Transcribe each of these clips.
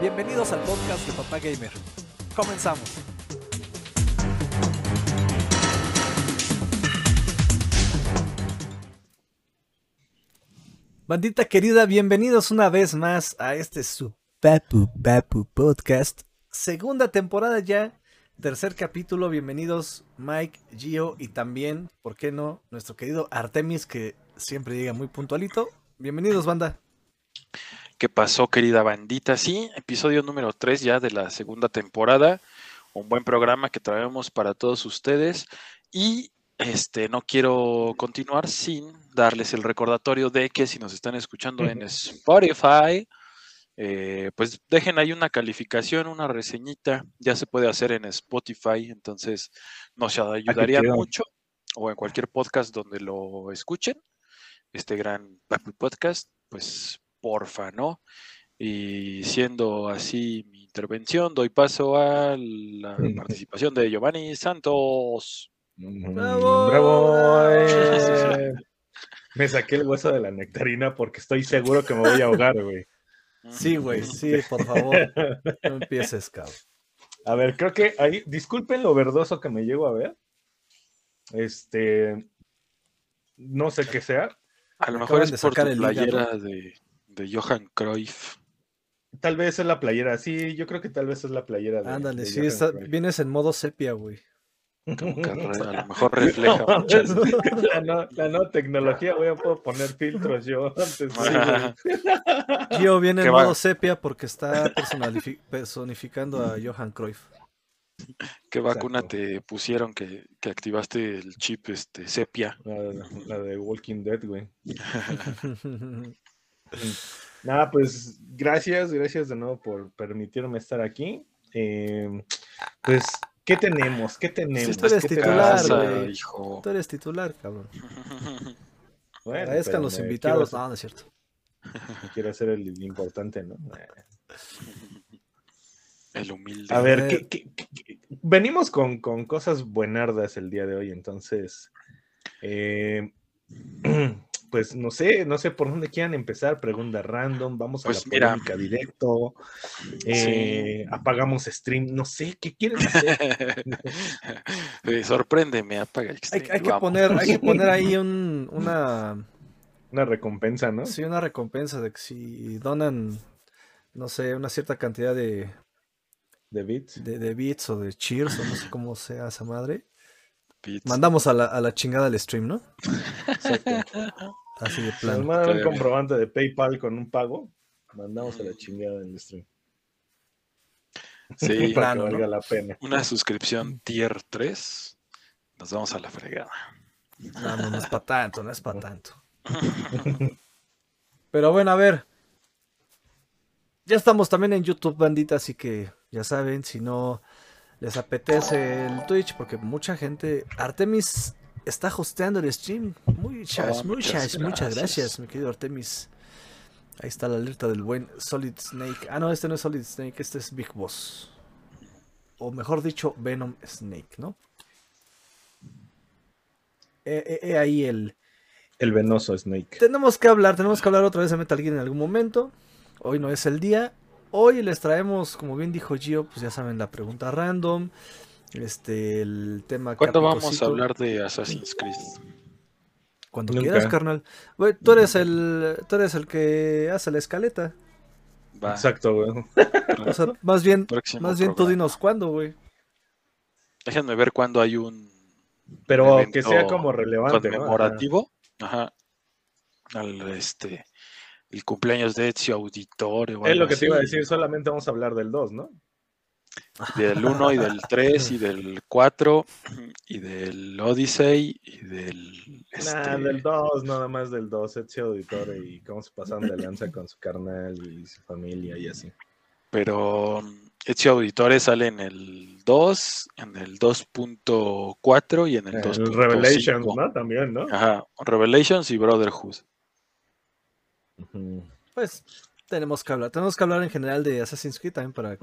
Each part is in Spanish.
Bienvenidos al podcast de Papá Gamer. Comenzamos. Bandita querida, bienvenidos una vez más a este su Papu Papu Podcast. Segunda temporada ya, tercer capítulo. Bienvenidos Mike, Gio y también, ¿por qué no? Nuestro querido Artemis que siempre llega muy puntualito. Bienvenidos, banda. ¿Qué pasó, querida bandita? Sí, episodio número 3 ya de la segunda temporada. Un buen programa que traemos para todos ustedes. Y este, no quiero continuar sin darles el recordatorio de que si nos están escuchando en Spotify, eh, pues dejen ahí una calificación, una reseñita. Ya se puede hacer en Spotify, entonces nos ayudaría mucho. O en cualquier podcast donde lo escuchen. Este gran podcast, pues porfa, ¿no? Y siendo así mi intervención, doy paso a la participación de Giovanni Santos. ¡Bravo! ¡Bravo! Eh. Me saqué el hueso de la nectarina porque estoy seguro que me voy a ahogar, güey. Sí, güey, sí, por favor. No empieces, cabrón. A ver, creo que ahí, disculpen lo verdoso que me llego a ver. Este, no sé qué sea. A lo mejor es por tu playera de, de Johan Cruyff. Tal vez es la playera, sí, yo creo que tal vez es la playera. De, Ándale, sí, vienes en modo sepia, güey. Como que a lo mejor refleja la, no, tecnología, voy a puedo poner filtros yo antes. Gio viene en modo sepia porque está personificando a Johan Cruyff. ¿Qué vacuna te pusieron que, que, activaste el chip este sepia? La, de Walking Dead, güey. Nada, pues gracias, gracias de nuevo por permitirme estar aquí. Em, pues, ¿qué tenemos? ¿Qué tenemos? tú eres titular, güey. Tú eres titular, cabrón. Bueno, Agradezcan los invitados. No, no es cierto. Quiero ser el importante, ¿no? El humilde. A ver, ¿qué, venimos con, con, cosas buenardas el día de hoy, entonces. Eh, pues no sé, no sé por dónde quieran empezar, pregunta random, vamos a pues la polémica directo, eh, apagamos stream, no sé, ¿qué quieren hacer? Sorpréndeme, apaga el stream. Hay, que poner, hay que poner ahí un, una... Una recompensa, ¿no? Sí, una recompensa de que si donan, no sé, una cierta cantidad de... ¿De bits? De, de bits o de cheers o no sé cómo sea esa madre Mandamos a la, a la chingada el stream, ¿no? Así de plan. Nos mandan un comprobante de PayPal con un pago. Mandamos a la chingada el stream. Sí, para que valga la pena. Una suscripción tier 3. Nos vamos a la fregada. No, no, no es para tanto, no es para tanto. Pero bueno, a ver. Ya estamos también en YouTube, bandita, así que ya saben, si no les apetece el Twitch, porque mucha gente. Artemis está hosteando el stream. Muchas, oh, muchas, muchas, gracias. mi querido Artemis. Ahí está la alerta del buen Solid Snake. Ah, no, este no es Solid Snake, este es Big Boss. O mejor dicho, Venom Snake, ¿no? He, ahí el. El venoso Snake. Tenemos que hablar, tenemos que hablar otra vez de Metal Gear en algún momento. Hoy no es el día. Hoy les traemos, como bien dijo Gio, pues ya saben, la pregunta random. Este, el tema. ¿Cuándo vamos a hablar de Assassin's Creed? Cuando quieras, carnal. tú eres el, tú eres el que hace la escaleta. Exacto, güey. más bien, más bien tú dinos cuándo, güey. Déjenme ver cuándo hay un. Pero que sea como relevante. Conmemorativo. Ajá. Al este el cumpleaños de Ezio Auditore. Es lo que te iba a decir, solamente vamos a hablar del 2, ¿no? Del 1 y del 3 y del 4 y del Odyssey y del... Este... del 2, nada más del 2, Ezio Auditore y cómo se pasan de lanza con su carnal y su familia y así. Pero Ezio Auditore sale en el 2, en el 2.4 y en el 2.5. Revelations, ¿no? También, ¿no? Ajá, Revelations y Brotherhood. Pues tenemos que hablar. Tenemos que hablar en general de Assassin's Creed también para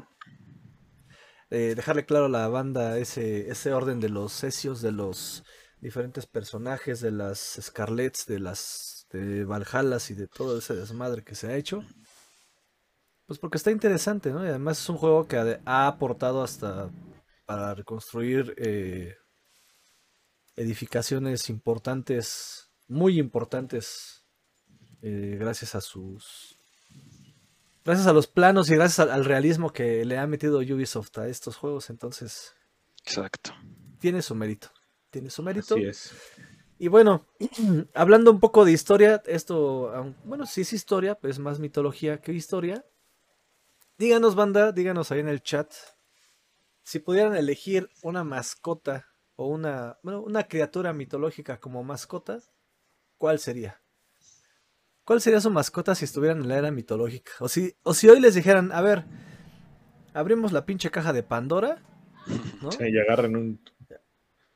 eh, dejarle claro a la banda ese, ese orden de los cesios, de los diferentes personajes, de las Scarlets, de las de Valhallas y de todo ese desmadre que se ha hecho. Pues porque está interesante, ¿no? Y además es un juego que ha, aportado hasta para reconstruir eh, edificaciones importantes, muy importantes, eh, gracias a sus... Gracias a los planos y gracias al, al realismo que le ha metido Ubisoft a estos juegos, entonces Exacto. tiene su mérito. Tiene su mérito. Así es. Y bueno, hablando un poco de historia, esto, bueno, sí es historia, pero es más mitología que historia. Díganos, banda, díganos ahí en el chat, si pudieran elegir una mascota o una, bueno, una criatura mitológica como mascota, ¿cuál sería? ¿Cuál sería su mascota si estuvieran en la era mitológica? O si, o si hoy les dijeran, a ver, abrimos la pinche caja de Pandora, ¿no? Y agarran un.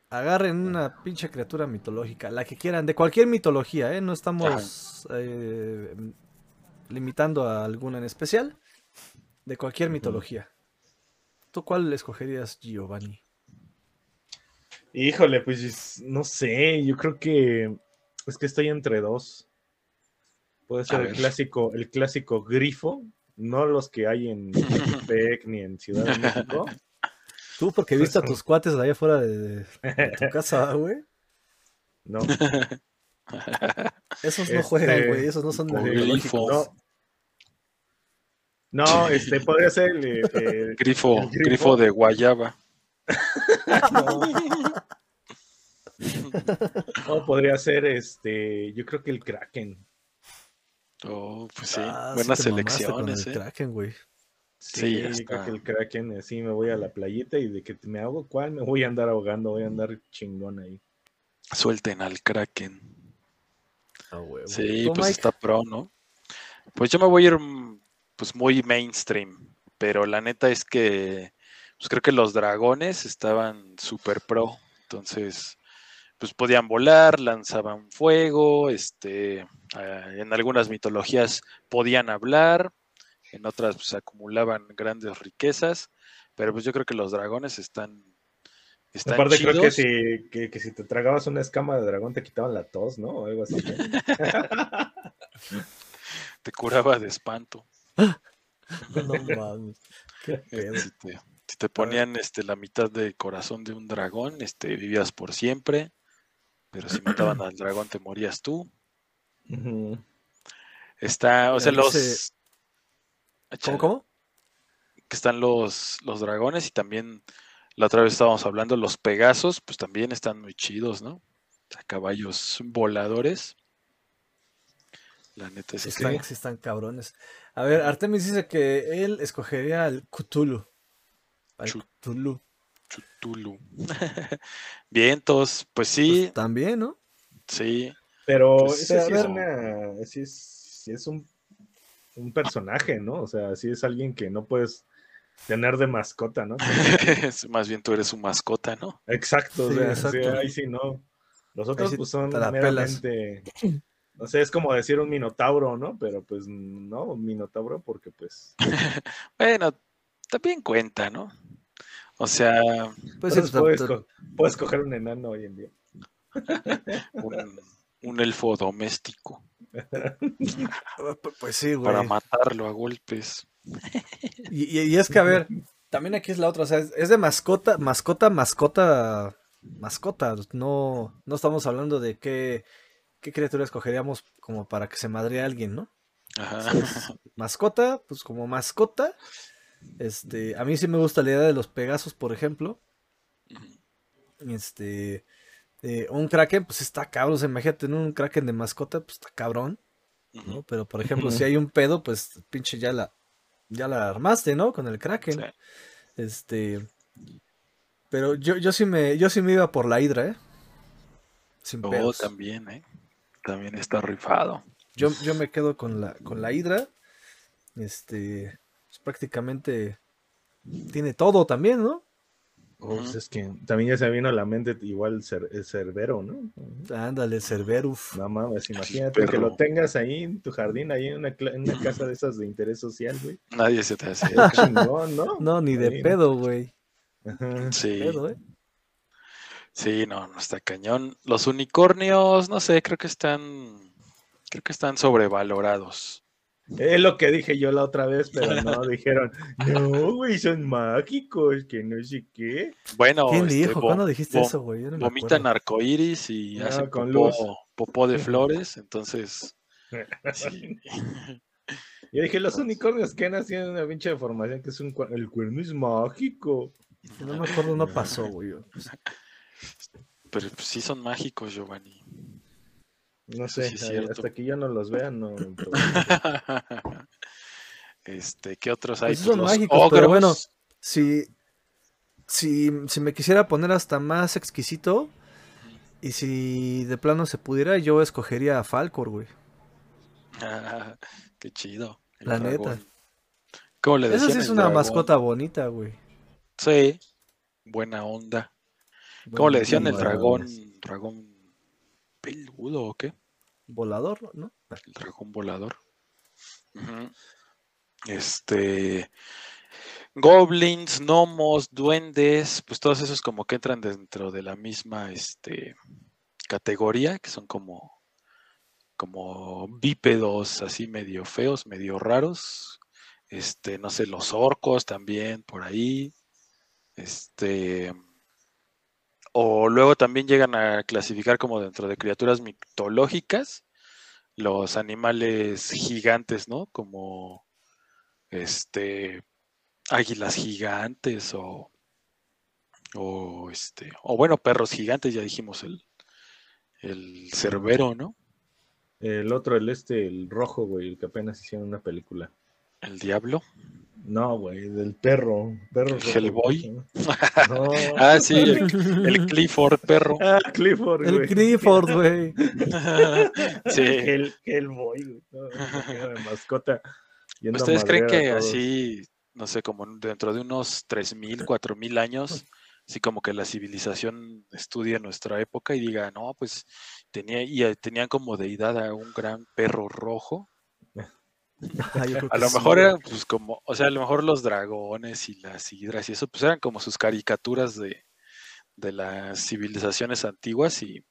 agarren una pinche criatura mitológica, la que quieran, de cualquier mitología, ¿eh? No estamos eh, limitando a alguna en especial, de cualquier mitología. ¿Tú cuál escogerías, Giovanni? Híjole, pues no sé, yo creo que es que estoy entre dos. Puede ser el clásico, el clásico grifo, no los que hay en Ecatepec ni en Ciudad de México. Tú, porque viste a tus cuates de allá afuera de, de- de tu casa, güey. No, Esos no Este, juegan, güey, esos no son grifo. no. No, este podría ser el, el- Grifo, El grifo. grifo de guayaba. no, podría ser este, yo creo que el Kraken. Oh, pues sí, Ah, sí buenas te mamaste con selecciones, el ¿eh? Kraken, güey. Sí, Sí, que el Kraken, así me voy a la playita y de que me hago cuál, me voy a andar ahogando, voy a andar chingón ahí. Suelten al Kraken. Ah, huevo. Sí, ¿Tú, pues Mike? está pro, ¿no? Pues yo me voy a ir mm, pues muy mainstream, pero la neta es que pues creo que los dragones estaban súper pro, entonces pues podían volar, lanzaban fuego, este, ah, en algunas mitologías podían hablar, en otras pues acumulaban grandes riquezas, pero pues yo creo que los dragones están están Aparte creo que si, que, que si te tragabas una escama de dragón te quitaban la tos, ¿no? O algo así. te curaba de espanto. No mames. Qué pedo. Si te, si te ponían este, la mitad del corazón de un dragón, este, vivías por siempre. Pero si mataban al dragón, te morías tú. Está, o sea, los. ¿Cómo, cómo? Que están los, los dragones y también la otra vez estábamos hablando, los pegasos, pues también están muy chidos, ¿no? O sea, caballos voladores. La neta es Sí que están, están cabrones. A ver, Artemis dice que él escogería al Cthulhu. Al Cthulhu. Chutulu. Vientos, pues Pues, sí, también, ¿no? sí. Pero Pues, ese sí, es una, sí es, sí es un, un personaje, ¿no? O sea, sí es alguien que no puedes tener de mascota, ¿no? Más bien tú eres su mascota, ¿no? Exacto, o Sí, sea, exacto. sí, ahí sí no. Los otros sí pues son meramente, no sé, es como decir un minotauro, ¿no? Pero pues no, un minotauro porque pues Bueno, también cuenta, ¿no? O sea, Pues, puedes, co- coger un enano hoy en día. un, un elfo doméstico pu- pues sí, güey. para matarlo a golpes. Y, y- y es que, a ver, también aquí es la otra, o sea, es, es de mascota, mascota, mascota, mascota. No, no estamos hablando de qué, qué criatura escogeríamos como para que se madre a alguien, ¿no? Ajá. Mascota, pues como mascota. Este, a mí sí me gusta la idea de los Pegasos, por ejemplo. Este, eh, un Kraken, pues está cabrón. O sea, imagínate, ¿no? un Kraken de mascota, pues está cabrón, ¿no? Pero por ejemplo, si hay un pedo, pues pinche ya la, ya la armaste, ¿no? Con el Kraken. sí. Este, pero yo, yo sí me, yo sí me iba por la Hidra, ¿eh? Sin Oh, pedos. también, ¿eh? También está rifado. Yo, yo me quedo con la, con la Hidra. Este, prácticamente tiene todo también, ¿no? Pues es que también ya se vino a la mente igual el, cer- el cerbero, ¿no? Ándale, Cerberus. No mames, imagínate que lo tengas ahí en tu jardín, ahí en una, cla- en una casa de esas de interés social, güey. Nadie se te hace. Chingón, ¿no? No, ni de Ahí. pedo, güey. Ajá. Sí, Pedo, ¿eh? sí, no, no está cañón. Los unicornios, no sé, creo que están, creo que están sobrevalorados. Es lo que dije yo la otra vez, pero no, dijeron, no, güey, son mágicos, que no sé qué. Bueno, ¿Quién este, dijo? ¿Cuándo dijiste eso, güey? No vomitan arcoíris y Ah, hacen con popó, luz. popó de flores, entonces sí. Yo dije, los unicornios que nacido una pinche deformación que es un cua- el cuerno es mágico. No me acuerdo, no pasó, güey. Pero pues, sí son mágicos, Giovanni. No sé, Sí, hasta que yo no los vea, no. este, ¿qué otros hay? Pues sí Pues son los mágicos, pero bueno. Si, si, si me quisiera poner hasta más exquisito, y si de plano se pudiera, yo escogería a Falcor, güey. Ah, qué chido. La neta. ¿Cómo le Esa sí es una dragón? mascota bonita, güey. Sí, buena onda. ¿Cómo le decían el dragón? ¿Dragón peludo o qué? Volador, ¿no? El dragón volador. Este. Goblins, gnomos, duendes, pues todos esos como que entran dentro de la misma este, categoría, que son como, como bípedos así medio feos, medio raros. Este, no sé, los orcos también por ahí. Este. O luego también llegan a clasificar como dentro de criaturas mitológicas los animales gigantes, ¿no? Como este águilas gigantes o o este o bueno, perros gigantes, ya dijimos el el cerbero, ¿no? El otro, el este, el rojo, güey, el que apenas hicieron una película. El diablo. No, güey, del perro. perro ¿El rojo, Hellboy? No. Ah, sí, el, el Clifford perro. Ah, Clifford, El güey. Clifford, güey. sí. El Hellboy, güey. No, mascota. ¿Ustedes creen que así, no sé, como dentro de unos 3.000, 4.000 años, así como que la civilización estudie nuestra época y diga, no, pues tenía, y eh, tenían como deidad a un gran perro rojo? Ah, yo creo A lo sí, mejor eran pues como, o sea, a lo mejor los dragones y las hidras y eso, pues eran como sus caricaturas de, de las civilizaciones antiguas y,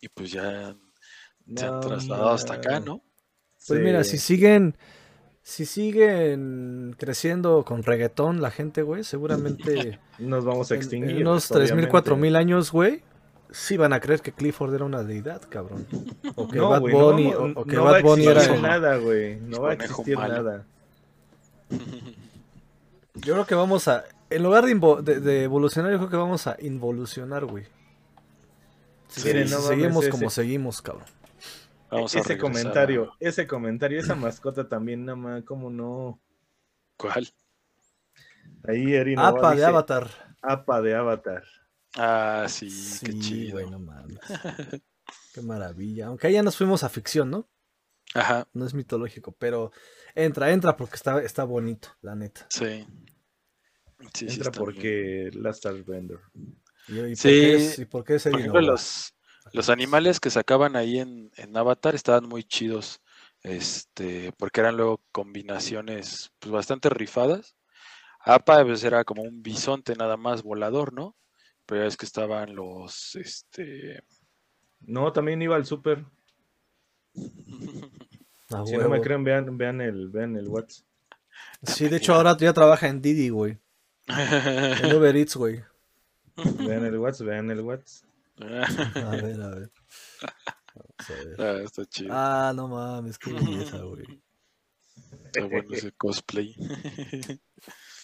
y pues ya se han No, trasladado hasta acá. ¿no? Pues mira, si siguen, si siguen creciendo con reggaetón la gente, güey, seguramente Nos vamos a en, extinguir. en unos 3.000, 4.000 años, güey, sí van a creer que Clifford era una deidad, cabrón. O que No, Bad no Bunny, vamos- o, o que no va a Bad Bunny era... nada, güey. No va a existir malo. nada. Yo creo que vamos a, en lugar de, invo- de- de evolucionar, yo creo que vamos a involucionar, güey. Si, Sí, si no seguimos ese- como seguimos, cabrón. Vamos a ese comentario, ese comentario, esa mascota también, nada más, ¿cómo no? ¿Cuál? Ahí Erin Apa de Avatar. Apa de Avatar. Ah, sí, qué Sí, chido. güey, no mames. Qué maravilla. Aunque ahí ya nos fuimos a ficción, ¿no? Ajá, No es mitológico, pero entra, entra porque está, está bonito, la neta. sí. Sí, sí, Entra bien. porque Last Airbender. ¿Y, y por Sí, qué es, y por qué es Por ejemplo, los, los animales que sacaban ahí en, en Avatar estaban muy chidos. Este, porque eran luego combinaciones pues, bastante rifadas. Apa pues, era como un bisonte nada más volador, ¿no? Pero es que estaban los este No, también iba al super. Ah, Si no me creen, vean, vean el, vean el WhatsApp. Sí, de hecho ahora ya trabaja en Didi, güey. En Uber Eats, güey. Vean el WhatsApp, vean el WhatsApp. A ver, a ver. Vamos a ver. Ah, está chido. Ah, no mames, qué belleza, güey. Está bueno ese cosplay.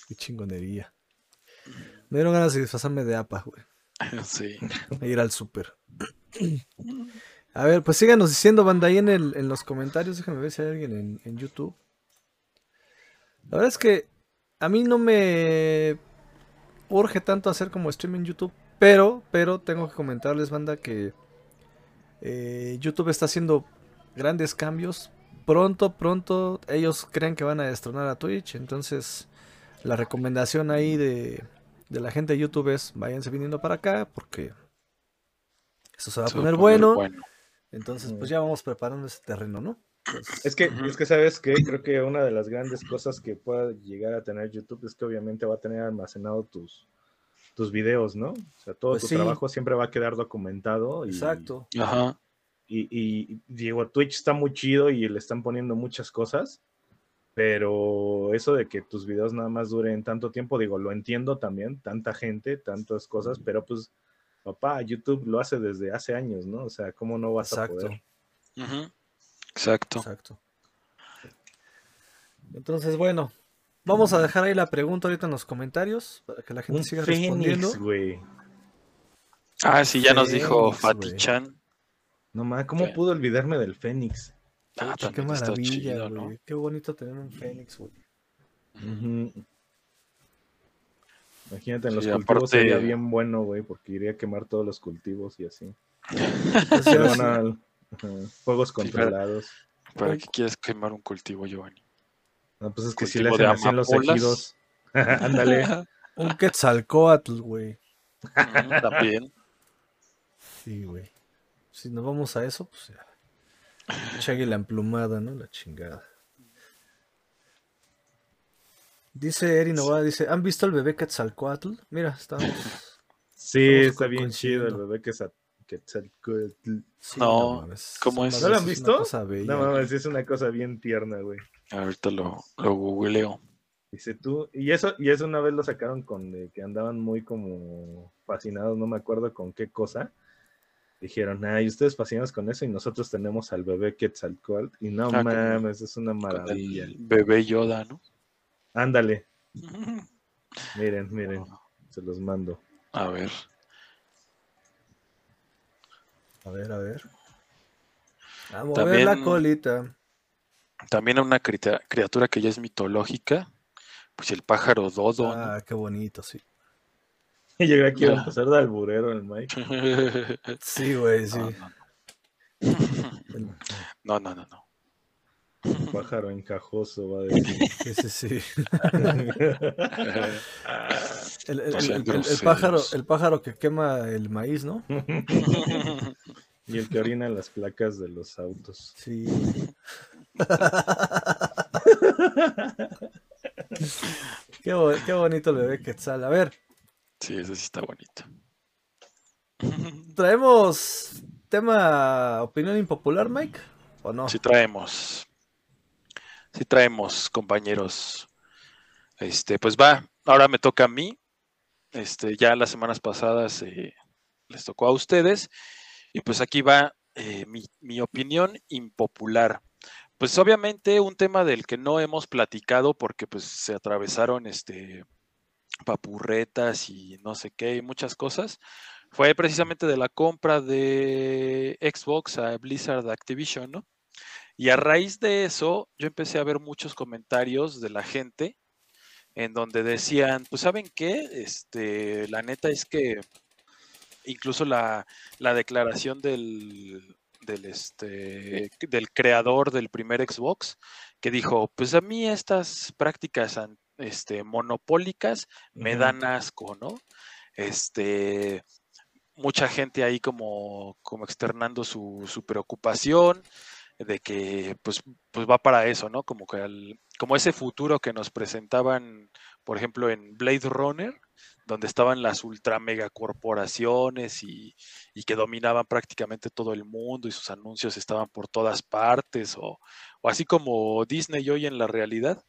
Qué chingonería. Me dieron ganas de disfrazarme de APA, güey. sí. E ir al súper. A ver, pues síganos diciendo, banda, ahí en, el, en los comentarios. Déjame ver si hay alguien en, en YouTube. La verdad es que a mí no me urge tanto hacer como stream en YouTube. Pero, pero tengo que comentarles, banda, que eh, YouTube está haciendo grandes cambios. Pronto, pronto, ellos creen que van a destronar a Twitch. Entonces, la recomendación ahí de, de la gente de YouTube es váyanse viniendo para acá porque eso se va a Se poner poner bueno. Entonces, pues ya vamos preparando ese terreno, ¿no? Entonces, Es que, es que sabes que creo que una de las grandes cosas que pueda llegar a tener YouTube es que obviamente va a tener almacenado tus, tus videos, ¿no? O sea, todo Pues tu sí. trabajo siempre va a quedar documentado. Y, exacto. Ajá. Y, y digo, Twitch está muy chido y le están poniendo muchas cosas, pero eso de que tus videos nada más duren tanto tiempo, digo, lo entiendo también, tanta gente, tantas cosas, pero pues, papá, YouTube lo hace desde hace años, ¿no? O sea, ¿cómo no vas a Exacto. poder? Exacto. Exacto. Entonces, bueno, vamos a dejar ahí la pregunta ahorita en los comentarios para que la gente Un siga respondiendo. Fénix, güey. Ah, sí, ya nos dijo güey. Chan. No mames, ¿cómo ¿Qué? pude olvidarme del Fénix? Ah, Qué maravilla, güey. ¿no? Qué bonito tener un Fénix, güey. Imagínate, en los Sí, cultivos aparte- sería bien bueno, güey, porque iría a quemar todos los cultivos y así. Ajá, Juegos controlados. ¿Para qué quieres quemar un cultivo, Giovanni? No, pues es que si le hacen así en los ejidos. Ándale. Un Quetzalcoatl, güey. Ujú, También. Sí, güey. Si nos vamos a eso, pues ya. Chagui la emplumada, ¿no? La chingada. Dice Eri Novara, dice, ¿han visto el bebé Quetzalcoatl? Mira, estamos... Sí, Estamos está bien chido el bebé que es Quetzalcóatl. Sí, No, mames, ¿cómo es? ¿No lo han visto? No mames, es una cosa bien tierna, güey. Ahorita lo, lo googleo. Dice tú, y eso, y eso una vez lo sacaron con de que andaban muy como fascinados, no me acuerdo con qué cosa. Dijeron, ay, ustedes fascinados con eso y nosotros tenemos al bebé Quetzalcoatl. Y no Ah, mames, es una maravilla. el bebé Yoda, ¿no? Ándale, miren, miren, Ah. se los mando. A ver. A ver, a ver. Vamos a ver la También- colita. También una criatura que ya es mitológica. Pues el pájaro dodo, ¿no? Ah, qué bonito, sí. Y yo creo que iba a empezar de alburero el Mike. Sí, güey, sí. No, no, no. No. Pájaro encajoso, va a decir. Sí, sí. El, el- No el- sean el- el pájaro, el pájaro que quema el maíz, ¿no? y el que orina en las placas de los autos. Sí. qué, qué bonito el bebé Quetzal. A ver, Sí, ese sí está bonito. ¿traemos tema opinión impopular, Mike? ¿O no? Sí traemos. Sí traemos, compañeros. Este, pues va, ahora me toca a mí. Este, ya las semanas pasadas eh, les tocó a ustedes. Y pues aquí va eh, mi, mi opinión impopular. Pues obviamente un tema del que no hemos platicado porque pues se atravesaron este papurretas y no sé qué, y muchas cosas. Fue precisamente de la compra de Xbox a Blizzard Activision, ¿no? Y a raíz de eso, yo empecé a ver muchos comentarios de la gente en donde decían, pues saben qué, este, la neta es que incluso la, la declaración del, del, este, del creador del primer Xbox, que dijo, pues a mí estas prácticas este, monopólicas me dan asco, ¿no? Este, mucha gente ahí como, como externando su, su preocupación de que pues, pues va para eso, ¿no? Como que al- como ese futuro que nos presentaban, por ejemplo, en Blade Runner, donde estaban las ultra mega corporaciones y, y que dominaban prácticamente todo el mundo y sus anuncios estaban por todas partes, o, o así como Disney hoy en la realidad.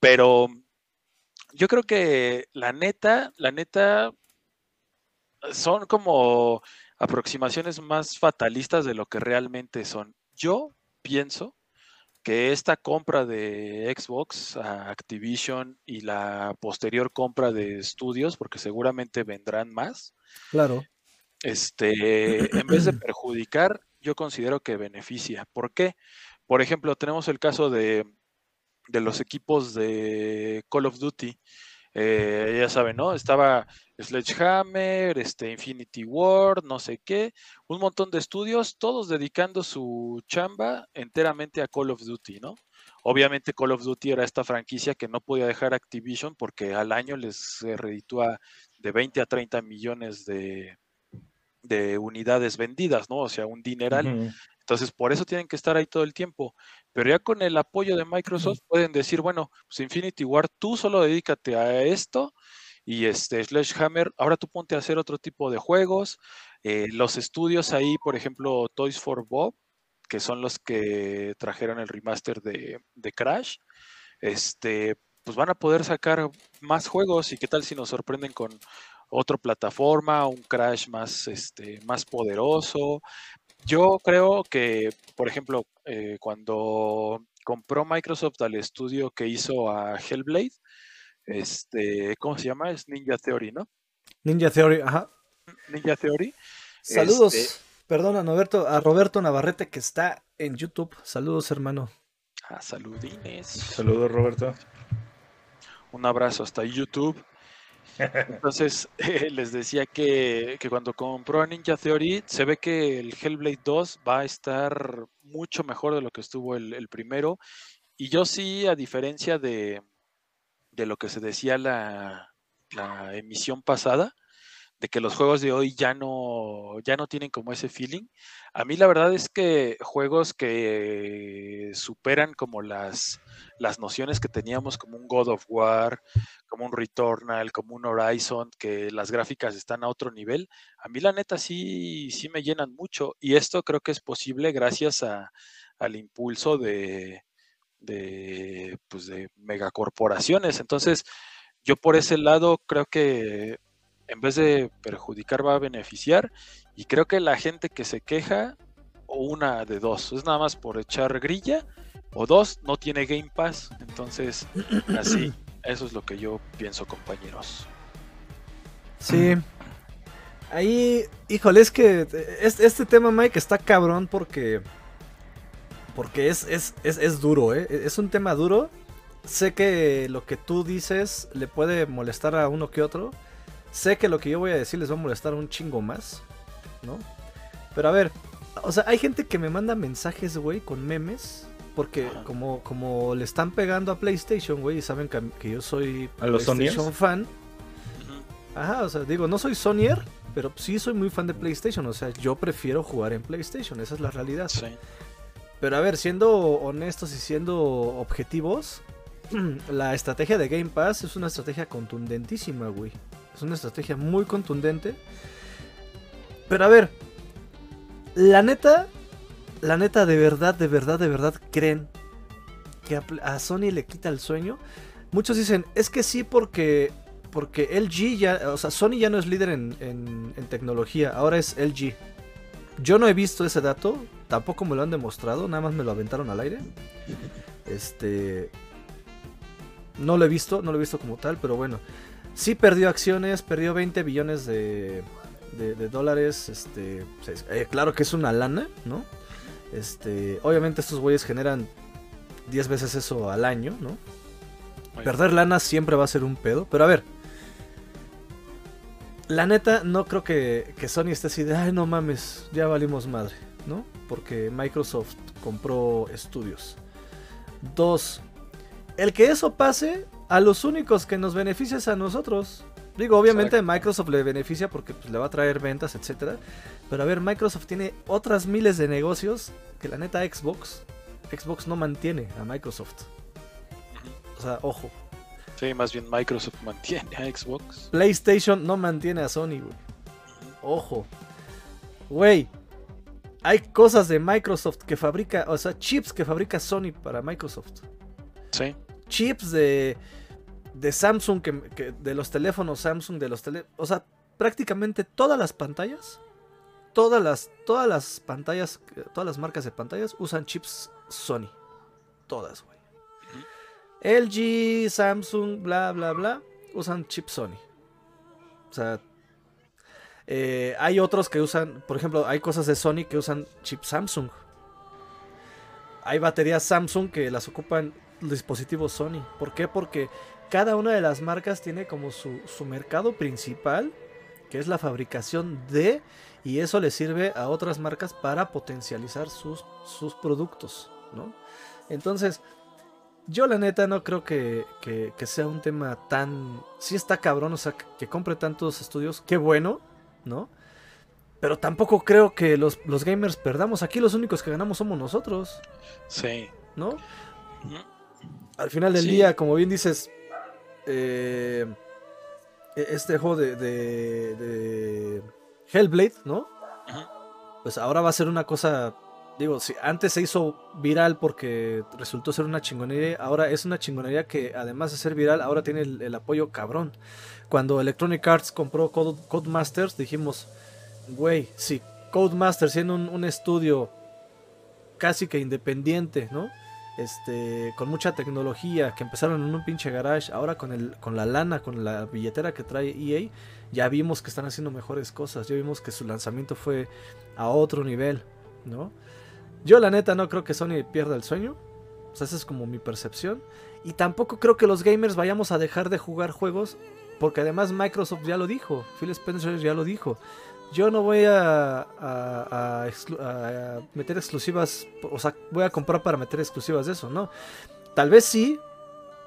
Pero yo creo que la neta, la neta, son como aproximaciones más fatalistas de lo que realmente son. Yo pienso que esta compra de Xbox a Activision y la posterior compra de estudios, porque seguramente vendrán más, Claro. este, en vez de perjudicar, yo considero que beneficia. ¿Por qué? Por ejemplo, tenemos el caso de, de los equipos de Call of Duty. Eh, ya saben, ¿no? Estaba Sledgehammer, este, Infinity Ward, no sé qué, un montón de estudios, todos dedicando su chamba enteramente a Call of Duty, ¿no? Obviamente Call of Duty era esta franquicia que no podía dejar Activision porque al año les reditúa de 20 a 30 millones de, de unidades vendidas, ¿no? O sea, un dineral. Entonces, por eso tienen que estar ahí todo el tiempo. Pero ya con el apoyo de Microsoft pueden decir, bueno, pues Infinity Ward, tú solo dedícate a esto y este Sledgehammer, ahora tú ponte a hacer otro tipo de juegos. Eh, los estudios ahí, por ejemplo, Toys for Bob, que son los que trajeron el remaster de, de Crash, este, pues van a poder sacar más juegos y qué tal si nos sorprenden con otra plataforma, un Crash más, este, más poderoso. Yo creo que, por ejemplo, eh, cuando compró Microsoft al estudio que hizo a Hellblade, este, ¿cómo se llama? Es Ninja Theory, ¿no? Ninja Theory, ajá. Ninja Theory. Saludos, Este- perdón a Roberto, a Roberto Navarrete que está en YouTube. Saludos, hermano. Ah, saludines. Saludos, Roberto. Un abrazo hasta YouTube. Entonces, eh, les decía que, que cuando compró a Ninja Theory, se ve que el Hellblade 2 va a estar mucho mejor de lo que estuvo el, primero. Y yo sí, a diferencia de, de lo que se decía la emisión pasada, de que los juegos de hoy ya no, ya no tienen como ese feeling. A mí la verdad es que juegos que superan como las, las nociones que teníamos como un God of War, como un Returnal, como un Horizon, que las gráficas están a otro nivel, a mí la neta sí, sí me llenan mucho. Y esto creo que es posible gracias a, al impulso de, de, pues de megacorporaciones. Entonces, yo por ese lado creo que en vez de perjudicar va a beneficiar. Y creo que la gente que se queja, o una de dos, es nada más por echar grilla, o dos, no tiene Game Pass. Entonces, así, eso es lo que yo pienso, compañeros. Sí. Ahí, híjole, es que es- este tema, Mike, está cabrón porque. Porque es, es, es, es duro, ¿eh? Es un tema duro. Sé que lo que tú dices le puede molestar a uno que otro. Sé que lo que yo voy a decir les va a molestar un chingo más, ¿no? Pero a ver, o sea, hay gente que me manda mensajes, güey, con memes. Porque como, como le están pegando a PlayStation, güey, y saben que, que yo soy ¿A los PlayStation Sonyers? fan. Ajá, o sea, digo, no soy Sonyer, pero sí soy muy fan de PlayStation. O sea, yo prefiero jugar en PlayStation, esa es la realidad. Sí. Pero a ver, siendo honestos y siendo objetivos, la estrategia de Game Pass es una estrategia contundentísima, güey. Es una estrategia muy contundente. Pero a ver, la neta, la neta, de verdad, de verdad, de verdad, creen que a, Sony le quita el sueño. Muchos dicen, es que sí, porque, porque LG ya, o sea, Sony ya no es líder en, en- en tecnología, ahora es LG. Yo no he visto ese dato, tampoco me lo han demostrado, nada más me lo aventaron al aire. Este. No lo he visto, no lo he visto como tal, pero bueno. Sí perdió acciones, perdió 20 billones de, de, de dólares. Este, pues, eh, claro que es una lana, ¿no? Este, obviamente estos güeyes generan 10 veces eso al año, ¿no? Perder lana siempre va a ser un pedo. Pero a ver. La neta, no creo que, que Sony esté así de, ay, no mames, ya valimos madre, ¿no? Porque Microsoft compró estudios. Dos, el que eso pase, a los únicos que nos beneficia es a nosotros. Digo, obviamente a Microsoft le beneficia porque pues, le va a traer ventas, etcétera. Pero a ver, Microsoft tiene otras miles de negocios que la neta Xbox, Xbox no mantiene a Microsoft. O sea, ojo. Sí, más bien Microsoft mantiene a Xbox. PlayStation no mantiene a Sony, güey. Ojo. Güey. Hay cosas de Microsoft que fabrica, o sea, chips que fabrica Sony para Microsoft. Sí. Chips de, de Samsung, que, que- de los teléfonos Samsung, de los tele... O sea, prácticamente todas las pantallas, todas las, todas las pantallas, todas las marcas de pantallas usan chips Sony. Todas, güey. LG, Samsung, bla, bla, bla, usan chips Sony. O sea, eh, hay otros que usan, por ejemplo, hay cosas de Sony que usan chip Samsung. Hay baterías Samsung que las ocupan dispositivos Sony. ¿Por qué? Porque cada una de las marcas tiene como su, su mercado principal, que es la fabricación de, y eso le sirve a otras marcas para potencializar sus, sus productos, ¿no? Entonces, yo la neta no creo que, que- que sea un tema tan... Sí está cabrón, o sea, que, que compre tantos estudios, qué bueno, ¿no? Pero tampoco creo que los, los gamers perdamos. Aquí los únicos que ganamos somos nosotros, Sí. ¿no? Al final del Sí. día, como bien dices, eh, e- este juego de, de, de Hellblade, ¿no? Pues ahora va a ser una cosa. Digo, si antes se hizo viral porque resultó ser una chingonería, ahora es una chingonería que además de ser viral, ahora tiene el, el apoyo cabrón. Cuando Electronic Arts compró Code- Codemasters, dijimos, güey, si Codemasters siendo un, un estudio casi que independiente, ¿no? Este, con mucha tecnología, que empezaron en un pinche garage, ahora con, el, con la lana, con la billetera que trae EA, ya vimos que están haciendo mejores cosas, ya vimos que su lanzamiento fue a otro nivel, ¿no? Yo la neta no creo que Sony pierda el sueño, esa es como mi percepción, y tampoco creo que los gamers vayamos a dejar de jugar juegos, porque además Microsoft ya lo dijo, Phil Spencer ya lo dijo, yo no voy a, a- a exclu- a meter exclusivas, o sea, voy a comprar para meter exclusivas de eso, ¿no? Tal vez sí,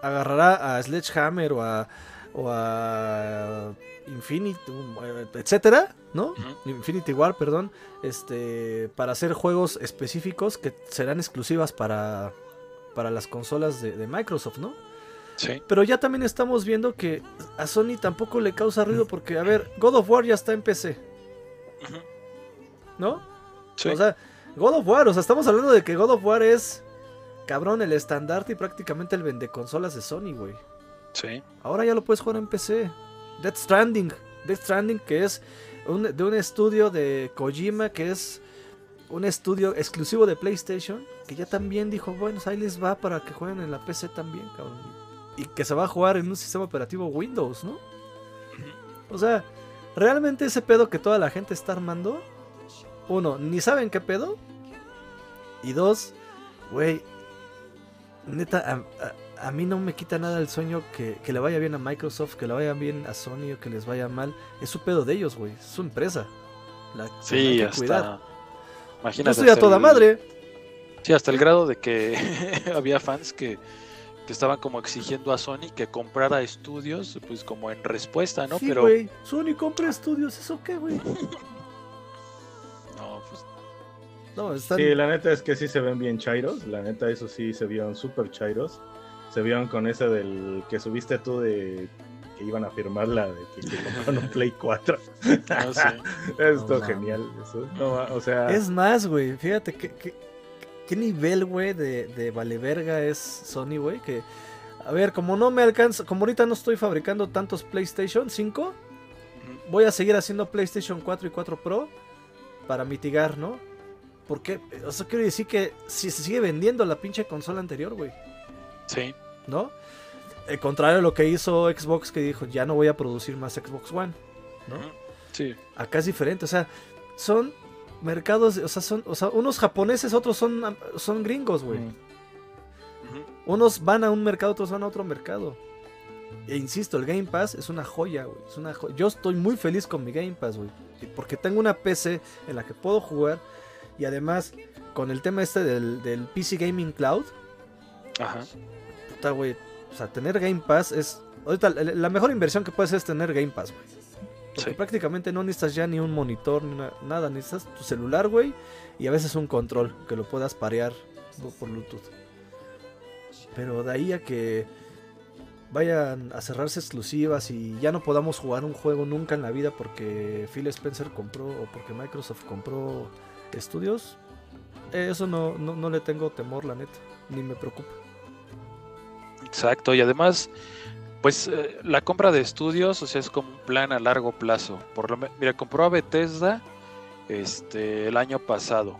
agarrará a Sledgehammer o a, o a Infinity, etcétera, ¿no? Ujú. Infinity War, perdón, este, para hacer juegos específicos que serán exclusivas para, para las consolas de, de Microsoft, ¿no? Sí. Pero ya también estamos viendo que a Sony tampoco le causa ruido porque, a ver, God of War ya está en PC, ¿no? Sí. O sea, God of War, o sea, estamos hablando de que God of War es, cabrón, el estandarte y prácticamente el vende consolas de Sony, güey. sí. Ahora ya lo puedes jugar en PC. Death Stranding. Death Stranding que es un- de un estudio de Kojima que es un estudio exclusivo de PlayStation que ya también dijo, bueno, ahí les va para que jueguen en la PC también, cabrón. Y que se va a jugar en un sistema operativo Windows, ¿no? O sea, realmente ese pedo que toda la gente está armando, uno, ni saben qué pedo. Y dos, güey, neta, a, a- a mí no me quita nada el sueño que, que le vaya bien a Microsoft, que le vaya bien a Sony o que les vaya mal. Es su pedo de ellos, güey. Es su empresa. La Sí, que hasta. cuidar. Yo Imagínate. estoy a toda el- madre. Sí, hasta el grado de que había fans que, que estaban como exigiendo a Sony que comprara estudios, pues como en respuesta, ¿no? sí, Pero güey. Sony compra estudios. ¿Eso qué, güey? no, pues No, están... Sí, la neta es que sí se ven bien chairos. La neta, eso sí se vieron súper chairos. Se vieron con ese del que subiste tú de que iban a firmar la de que, que compraron un Play 4. no sé. Esto No genial. Eso, no, o sea, Es más, güey. Fíjate qué, qué nivel, güey, de, de vale verga es Sony, güey. Que, a ver, como no me alcanza, como ahorita no estoy fabricando tantos PlayStation 5, Ujú. voy a seguir haciendo PlayStation 4 y 4 Pro para mitigar, ¿no? Porque, eso quiere decir que si se sigue vendiendo la pinche consola anterior, güey, Sí, ¿no? El contrario a lo que hizo Xbox, que dijo, ya no voy a producir más Xbox One, ¿no? sí, Acá es diferente, o sea, son mercados, o sea, son, o sea, unos japoneses, otros son, son gringos, güey. Unos van a un mercado, otros van a otro mercado. E insisto, el Game Pass es una joya, güey. Es una Yo estoy muy feliz con mi Game Pass, güey. Porque tengo una PC en la que puedo jugar. Y además, con el tema este del, del PC Gaming Cloud, ajá, puta, güey. O sea, tener Game Pass es. Ahorita, la la mejor inversión que puedes hacer es tener Game Pass, güey. Porque sí, prácticamente no necesitas ya ni un monitor, ni nada. Necesitas tu celular, güey. Y a veces un control que lo puedas parear por- Bluetooth. Pero de ahí a que vayan a cerrarse exclusivas y ya no podamos jugar un juego nunca en la vida porque Phil Spencer compró o porque Microsoft compró estudios, eso no, no, no le tengo temor, la neta. Ni me preocupa. exacto. Y además, pues eh, la compra de estudios, o sea, es como un plan a largo plazo. Por lo mira, compró a Bethesda este, el año pasado.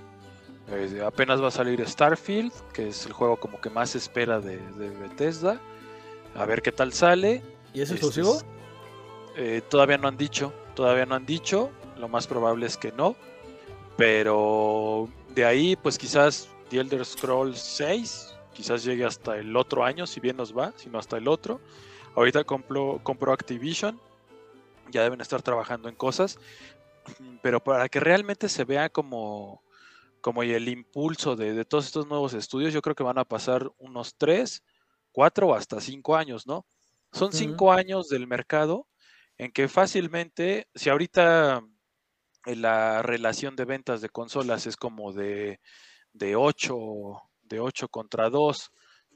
Eh, apenas va a salir Starfield, que es el juego como que más se espera de, de Bethesda. A ver qué tal sale. ¿Y es Este exclusivo? es- eh, todavía no han dicho, todavía no han dicho. Lo más probable es que no. Pero de ahí, pues quizás The Elder Scrolls 6, quizás llegue hasta el otro año, si bien nos va, sino hasta el otro. Ahorita compró, compró Activision, ya deben estar trabajando en cosas. Pero para que realmente se vea como, como el impulso de, de todos estos nuevos estudios, yo creo que van a pasar unos 3, 4 o hasta 5 años, ¿no? Son Ujú. 5 años del mercado en que fácilmente, si ahorita eh, la relación de ventas de consolas es como de, de 8, de 8 contra 2,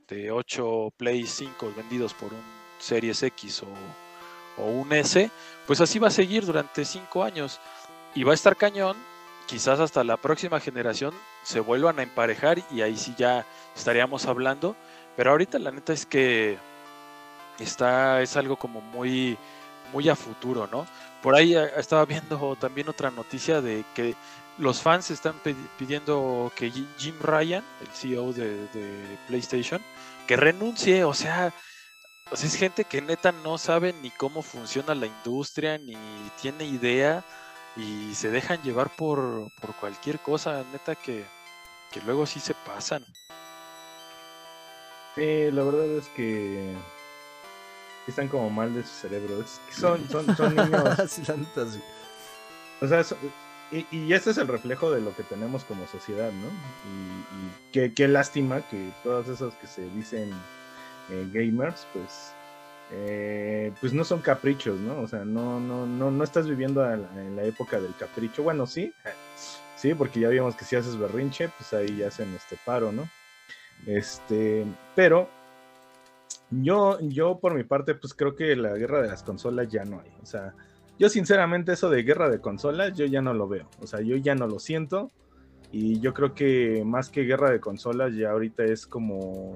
de 8 Play 5 vendidos por un Series X o, un S, pues así va a seguir durante 5 años. y va a estar cañón. Quizás hasta la próxima generación se vuelvan a emparejar y ahí sí ya estaríamos hablando. Pero ahorita la neta es que está, es algo como muy, muy a futuro, ¿no? Por ahí eh, estaba viendo también otra noticia de que los fans están pidiendo que Jim Ryan, el CEO de, PlayStation, que renuncie, o sea, es gente que neta no sabe ni cómo funciona la industria, ni tiene idea, y se dejan llevar por, por cualquier cosa, neta que, que luego sí se pasan. Sí, la verdad es que están como mal de su cerebro. son, son, son niños. O sea, y, y, este es el reflejo de lo que tenemos como sociedad, ¿no? Y, y qué, lástima que todos esos que se dicen eh, gamers, pues, eh, pues no son caprichos, ¿no? O sea, no, no, no, no estás viviendo en la época del capricho. Bueno, sí, sí, porque ya vimos que si haces berrinche, pues ahí ya hacen este paro, ¿no? Este, pero yo, yo por mi parte, pues creo que la guerra de las consolas ya no hay. O sea, yo sinceramente eso de guerra de consolas, yo ya no lo veo. O sea, yo ya no lo siento. Y yo creo que más que guerra de consolas, ya ahorita es como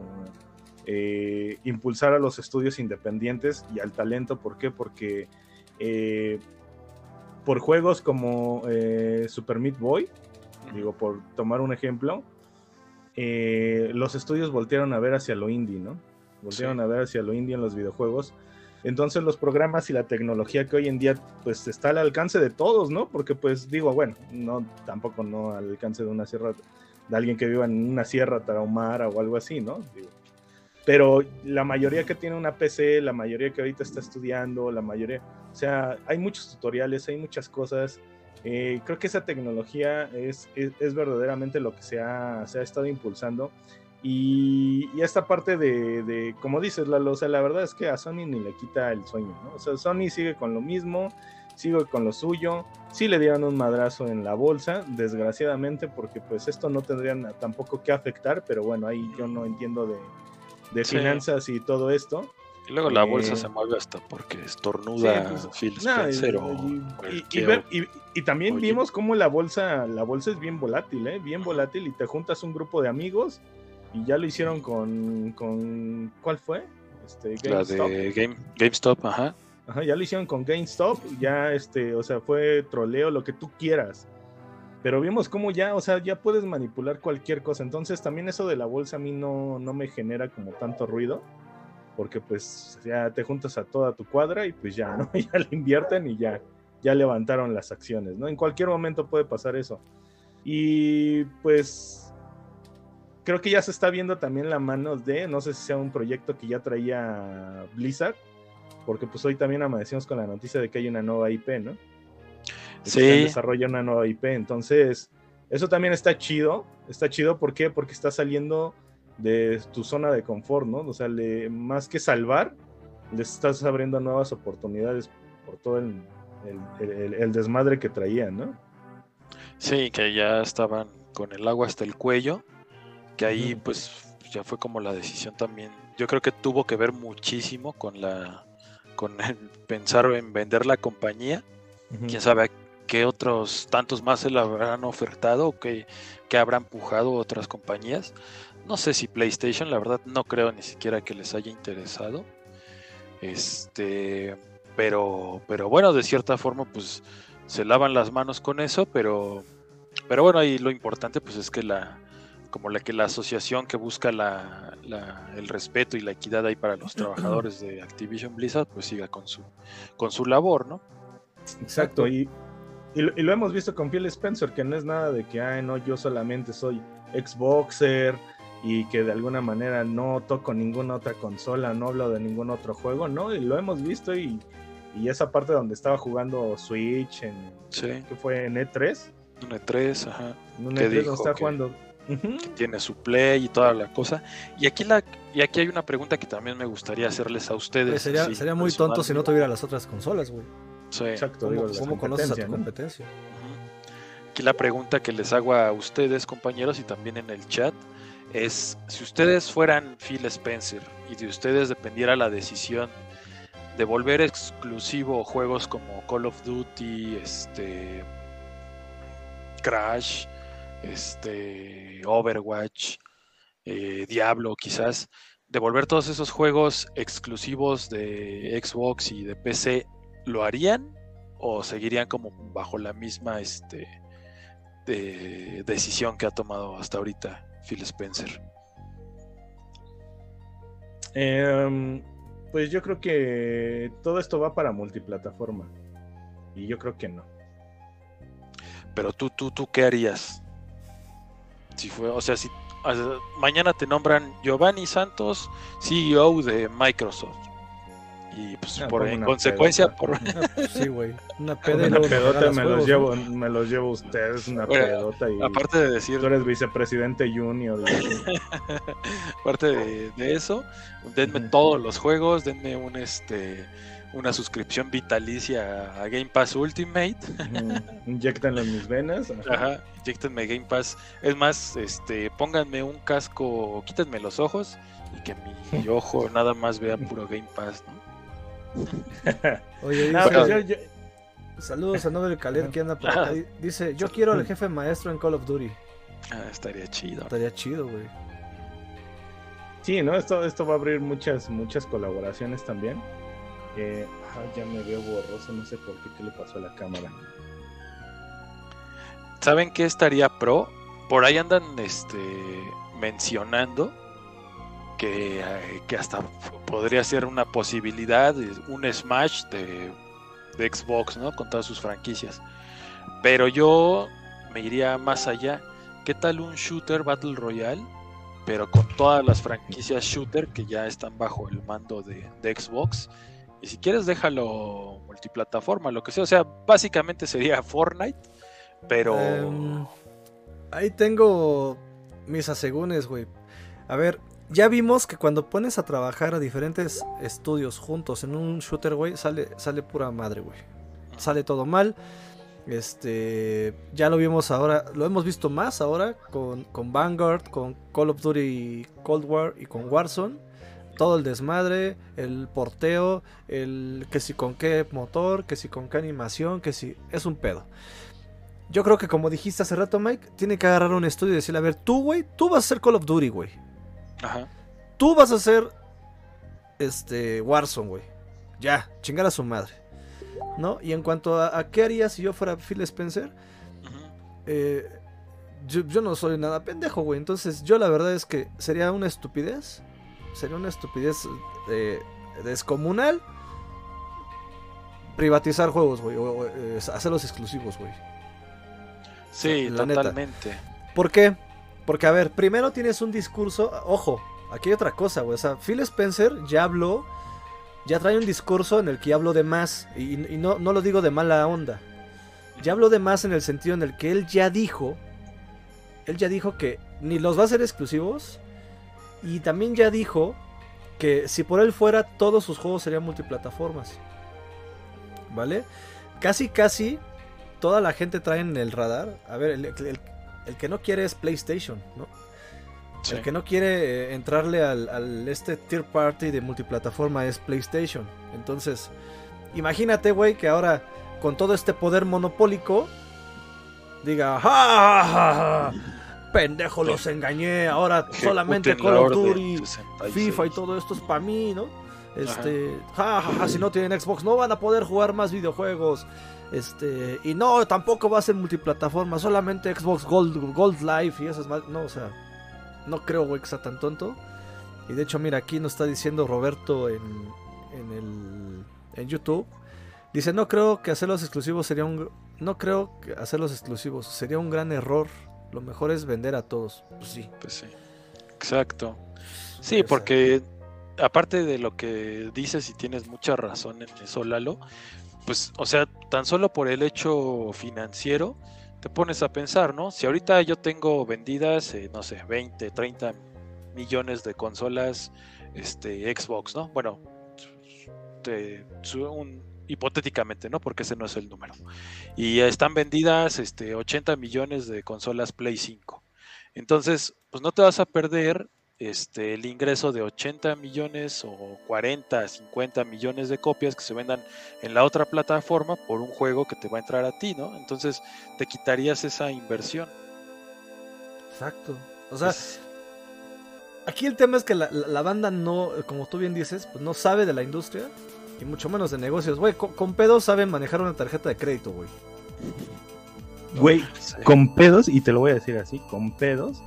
eh, impulsar a los estudios independientes y al talento. ¿Por qué? Porque eh, por juegos como eh, Super Meat Boy, digo, por tomar un ejemplo, los estudios voltearon a ver hacia lo indie, ¿no? volvieron a ver hacia lo indie en los videojuegos. Entonces los programas y la tecnología que hoy en día pues está al alcance de todos, ¿no? Porque pues digo, bueno, no tampoco no al alcance de una sierra de alguien que viva en una sierra tarahumara o algo así, ¿no? Pero la mayoría que tiene una PC, la mayoría que ahorita está estudiando, la mayoría, o sea, hay muchos tutoriales, hay muchas cosas. Eh, creo que esa tecnología es, es, verdaderamente lo que se ha, se ha estado impulsando y, esta parte de, como dices, Lalo, o sea, la verdad es que a Sony ni le quita el sueño, ¿no? O sea, Sony sigue con lo mismo, sigue con lo suyo, sí le dieron un madrazo en la bolsa, desgraciadamente, porque pues esto no tendría tampoco que afectar, pero bueno, ahí yo no entiendo de, finanzas y todo esto. Y luego la bolsa eh, se mueve hasta porque estornuda pues, Phil Spencer y, y, también vimos cómo la bolsa, la bolsa es bien volátil, ¿eh? Bien volátil y te juntas un grupo de amigos y ya lo hicieron con, con ¿cuál fue? Este, GameStop. La de Game, GameStop, ajá. Ajá, ya lo hicieron con GameStop, ya este, o sea, fue troleo, lo que tú quieras. Pero vimos cómo ya, o sea, ya puedes manipular cualquier cosa. Entonces también eso de la bolsa a mí no, no me genera como tanto ruido. Porque pues ya te juntas a toda tu cuadra y pues ya, ¿no? Ya le invierten y ya, ya levantaron las acciones, ¿no? En cualquier momento puede pasar eso. Y pues creo que ya se está viendo también la mano de, no sé si sea un proyecto que ya traía Blizzard, porque pues hoy también amanecimos con la noticia de que hay una nueva IP, ¿no? Sí. Se desarrolla una nueva IP, entonces eso también está chido, está chido, ¿por qué? Porque está saliendo de tu zona de confort, ¿no? O sea, más que salvar, les estás abriendo nuevas oportunidades por todo el, el desmadre que traían, ¿no? Sí, que ya estaban con el agua hasta el cuello que ahí pues ya fue como la decisión también. Yo creo que tuvo que ver muchísimo con la con el pensar en vender la compañía. Quién sabe qué otros tantos más se la habrán ofertado o qué, habrán empujado otras compañías. No sé si PlayStation, la verdad no creo ni siquiera que les haya interesado. Este, pero pero bueno, de cierta forma pues se lavan las manos con eso, pero pero bueno, ahí lo importante pues es que la como la que la asociación que busca la, el respeto y la equidad ahí para los trabajadores de Activision Blizzard, pues siga con su, con su labor, ¿no? Exacto, y, y, lo, hemos visto con Phil Spencer, que no es nada de que, ay, no, yo solamente soy Xboxer y que de alguna manera no toco ninguna otra consola, no hablo de ningún otro juego, ¿no? Y lo hemos visto y, y esa parte donde estaba jugando Switch en, sí. que fue en E3. En E3, ajá. En un E3 donde está jugando que tiene su play y toda la cosa. Y aquí, la, y aquí hay una pregunta que también me gustaría hacerles a ustedes. sería, sería muy tonto si no tuviera las otras consolas, güey. Sí. Exacto, ¿Cómo, conoces a tu competencia? Aquí la pregunta que les hago a ustedes, compañeros, y también en el chat, es si ustedes fueran Phil Spencer y de ustedes dependiera la decisión de volver exclusivo juegos como Call of Duty, este Crash, este, Overwatch, eh, Diablo quizás, devolver todos esos juegos exclusivos de Xbox y de PC, ¿lo harían? ¿O seguirían como bajo la misma este, decisión que ha tomado hasta ahorita Phil Spencer? Em, pues yo creo que todo esto va para multiplataforma. Y yo creo que no. Pero tú, tú, tú, ¿qué harías? Si fue, o sea, si mañana te nombran Giovanni Santos, CEO de Microsoft. Y pues ah, por en consecuencia, por sí, güey, una, pedota me los llevo, me los llevo ustedes, una pedota y aparte de decir tú eres vicepresidente junior. aparte de, eso, denme todos los juegos, denme un este una suscripción vitalicia a Game Pass Ultimate. Inyectanlo en mis venas. Ajá. inyectenme Game Pass. Es más, este, pónganme un casco, quítenme los ojos y que mi ojo nada más vea puro Game Pass, ¿no? Oye, dice, saludos a Nobel Caler que anda por acá. Dice, yo quiero al jefe maestro en Call of Duty. Ah, estaría chido. Estaría chido, güey. Sí, ¿no? Esto, esto va a abrir muchas, muchas colaboraciones también. Eh, ya me veo borroso, no sé por qué, qué le pasó a la cámara. ¿Saben qué estaría pro? Por ahí andan este, mencionando que, eh, hasta podría ser una posibilidad, un Smash de, Xbox, ¿no? Con todas sus franquicias. Pero yo me iría más allá. ¿Qué tal un shooter Battle Royale? Pero con todas las franquicias shooter que ya están bajo el mando de, de Xbox y si quieres, déjalo multiplataforma, lo que sea. O sea, básicamente sería Fortnite, pero. Em, ahí tengo mis asegúnes, güey. A ver, ya vimos que cuando pones a trabajar a diferentes estudios juntos en un shooter, güey, sale, sale pura madre, güey. Sale todo mal. Este, ya lo vimos ahora, lo hemos visto más ahora con, con Vanguard, con Call of Duty Cold War y con Warzone todo el desmadre, el porteo, el que si con qué motor, que si con qué animación, que si es un pedo. Yo creo que como dijiste hace rato, Mike, tiene que agarrar un estudio y decirle, a ver, tú, güey, tú vas a ser Call of Duty, güey. Ajá. Tú vas a ser este Warzone, güey. Ya, chingar a su madre. ¿No? Y en cuanto a, qué haría si yo fuera Phil Spencer, eh, yo, yo, no soy nada pendejo, güey. Entonces, yo la verdad es que sería una estupidez sería una estupidez eh, descomunal privatizar juegos, güey, o, eh, hacerlos exclusivos, güey. Sí, totalmente. ¿Por qué? Porque, a ver, primero tienes un discurso, ojo, aquí hay otra cosa, güey, o sea, Phil Spencer ya habló, ya trae un discurso en el que habló de más, y, no, no lo digo de mala onda, ya habló de más en el sentido en el que él ya dijo, él ya dijo que ni los va a hacer exclusivos, y también ya dijo que si por él fuera, todos sus juegos serían multiplataformas. ¿Vale? Casi, casi toda la gente trae en el radar. A ver, el, que no quiere es PlayStation, ¿no? El que no quiere eh, entrarle al, este tier party de multiplataforma es PlayStation. Entonces, imagínate, güey, que ahora con todo este poder monopólico diga, ¡Ja, pendejo, los engañé, ahora solamente Call of Duty, FIFA y todo esto es para mí, ¿no? Este, ja, si no tienen Xbox no van a poder jugar más videojuegos. Este, y no, tampoco va a ser multiplataforma, solamente Xbox Gold, Gold Life y esas más, no, o sea, no creo, güey, que sea tan tonto. Y de hecho, mira, aquí nos está diciendo Roberto en, en el en YouTube. Dice, no creo que hacerlos exclusivos sería un no creo que hacerlos exclusivos sería un gran error lo mejor es vender a todos. Pues sí. Pues sí. Exacto. Sí, porque aparte de lo que dices y tienes mucha razón en eso, Lalo, pues, o sea, tan solo por el hecho financiero, te pones a pensar, ¿no? Si ahorita yo tengo vendidas, eh, no sé, 20, 30 millones de consolas, este, Xbox, ¿no? Bueno, te, hipotéticamente, ¿no? Porque ese no es el número. Y están vendidas este, 80 millones de consolas Play 5. Entonces, pues no te vas a perder este, el ingreso de 80 millones o 40, 50 millones de copias que se vendan en la otra plataforma por un juego que te va a entrar a ti, ¿no? Entonces te quitarías esa inversión. Exacto. O sea, aquí el tema es que la, la, banda no, como tú bien dices, pues no sabe de la industria y mucho menos de negocios. Güey, con, pedos saben manejar una tarjeta de crédito, güey. Güey, con pedos, y te lo voy a decir así, con pedos,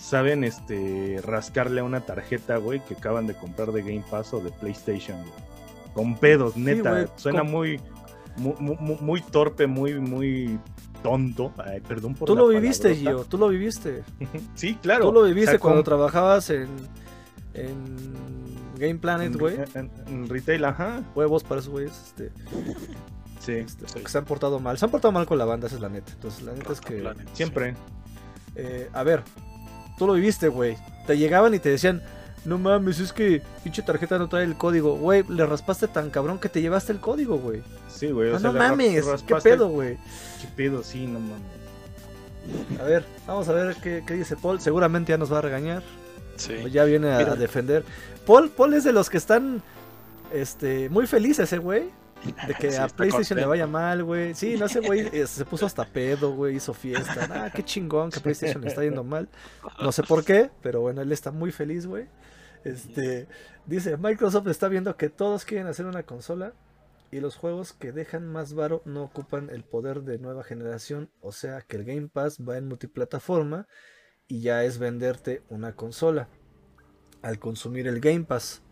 saben este rascarle a una tarjeta, güey, que acaban de comprar de Game Pass o de PlayStation, Con pedos, neta. suena muy, muy, muy, torpe, muy, muy tonto. perdón por Tú lo viviste, Gio, tú lo viviste. sí, claro. Tú lo viviste cuando trabajabas en, en Game Planet, güey. En, retail, ajá. Huevos para esos güeyes. Este. Sí. Este, se han portado mal. Se han portado mal con la banda, esa es la neta. Entonces, la neta es que. Siempre. Eh, a ver, tú lo viviste, güey. Te llegaban y te decían, no mames, es que pinche tarjeta no trae el código. Güey, le raspaste tan cabrón que te llevaste el código, güey. Sí, güey. Ah, no mames, qué pedo, güey. Qué pedo, sí, no mames. A ver, vamos a ver qué, dice Paul. Seguramente ya nos va a regañar. Sí. ya viene a, defender. Paul, Paul es de los que están este, muy felices, ese güey. De que a PlayStation le vaya mal, güey. Sí, no sé, güey. Eh, se puso hasta pedo, güey. Hizo fiesta. Ah, qué chingón que PlayStation le está yendo mal. No sé por qué, pero bueno, él está muy feliz, güey. Este, dice, Microsoft está viendo que todos quieren hacer una consola y los juegos que dejan más varo no ocupan el poder de nueva generación. O sea que el Game Pass va en multiplataforma y ya es venderte una consola al consumir el Game Pass.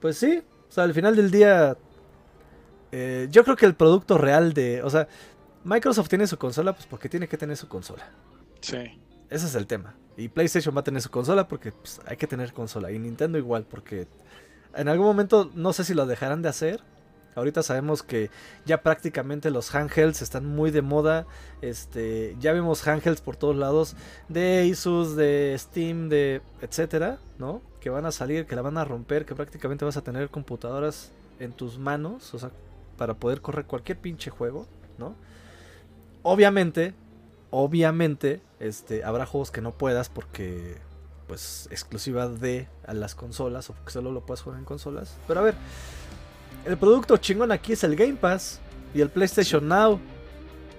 Pues sí, sea, al final del día, eh, yo creo que el producto real de, o sea, Microsoft tiene su consola, pues porque tiene que tener su consola. Sí. Ese es el tema. Y PlayStation va a tener su consola porque pues, hay que tener consola. Y Nintendo igual, porque en algún momento no sé si lo dejarán de hacer. Ahorita sabemos que ya prácticamente los handhelds están muy de moda. Este, ya vemos handhelds por todos lados de Asus, de Steam, de etcétera, ¿no? Que van a salir, que la van a romper, que prácticamente vas a tener computadoras en tus manos, o sea, para poder correr cualquier pinche juego, ¿no? Obviamente, obviamente, este, habrá juegos que no puedas porque, pues, exclusiva de a las consolas o porque solo lo puedes jugar en consolas. Pero a ver, el producto chingón aquí es el Game Pass y el PlayStation Now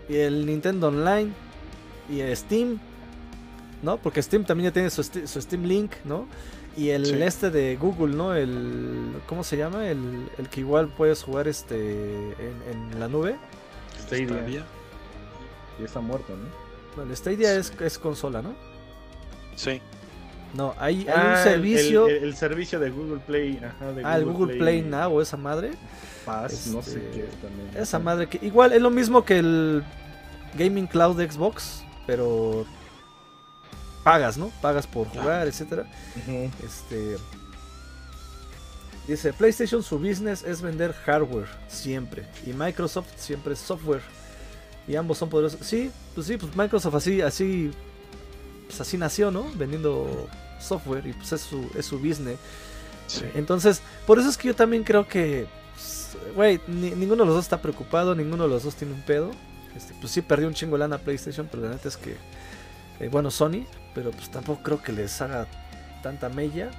y el Nintendo Online y el Steam, ¿no? Porque Steam también ya tiene su, su Steam Link, ¿no? Y el este de Google, ¿no? El. ¿Cómo se llama? El, el que igual puedes jugar este en, la nube. Stadia. Y está muerto, ¿no? Bueno, el Stadia es, es consola, ¿no? Sí. No, hay, hay un ah, servicio. El, servicio de Google Play. Ajá, de ah, el Google Play, Now o esa madre. Paz, no sé este, qué también. Esa madre que. Igual es lo mismo que el Gaming Cloud de Xbox, pero pagas, ¿no? Pagas por jugar, etcétera. Este dice PlayStation su business es vender hardware siempre y Microsoft siempre es software y ambos son poderosos. Sí, pues sí, pues Microsoft así así pues así nació, ¿no? Vendiendo software y pues es su es su business. Entonces, por eso es que yo también creo que pues, güey, ninguno de los dos está preocupado, ninguno de los dos tiene un pedo. Este, pues sí perdió un chingo lana PlayStation, pero la neta es que eh, bueno, Sony, pero pues tampoco creo que les haga tanta mella.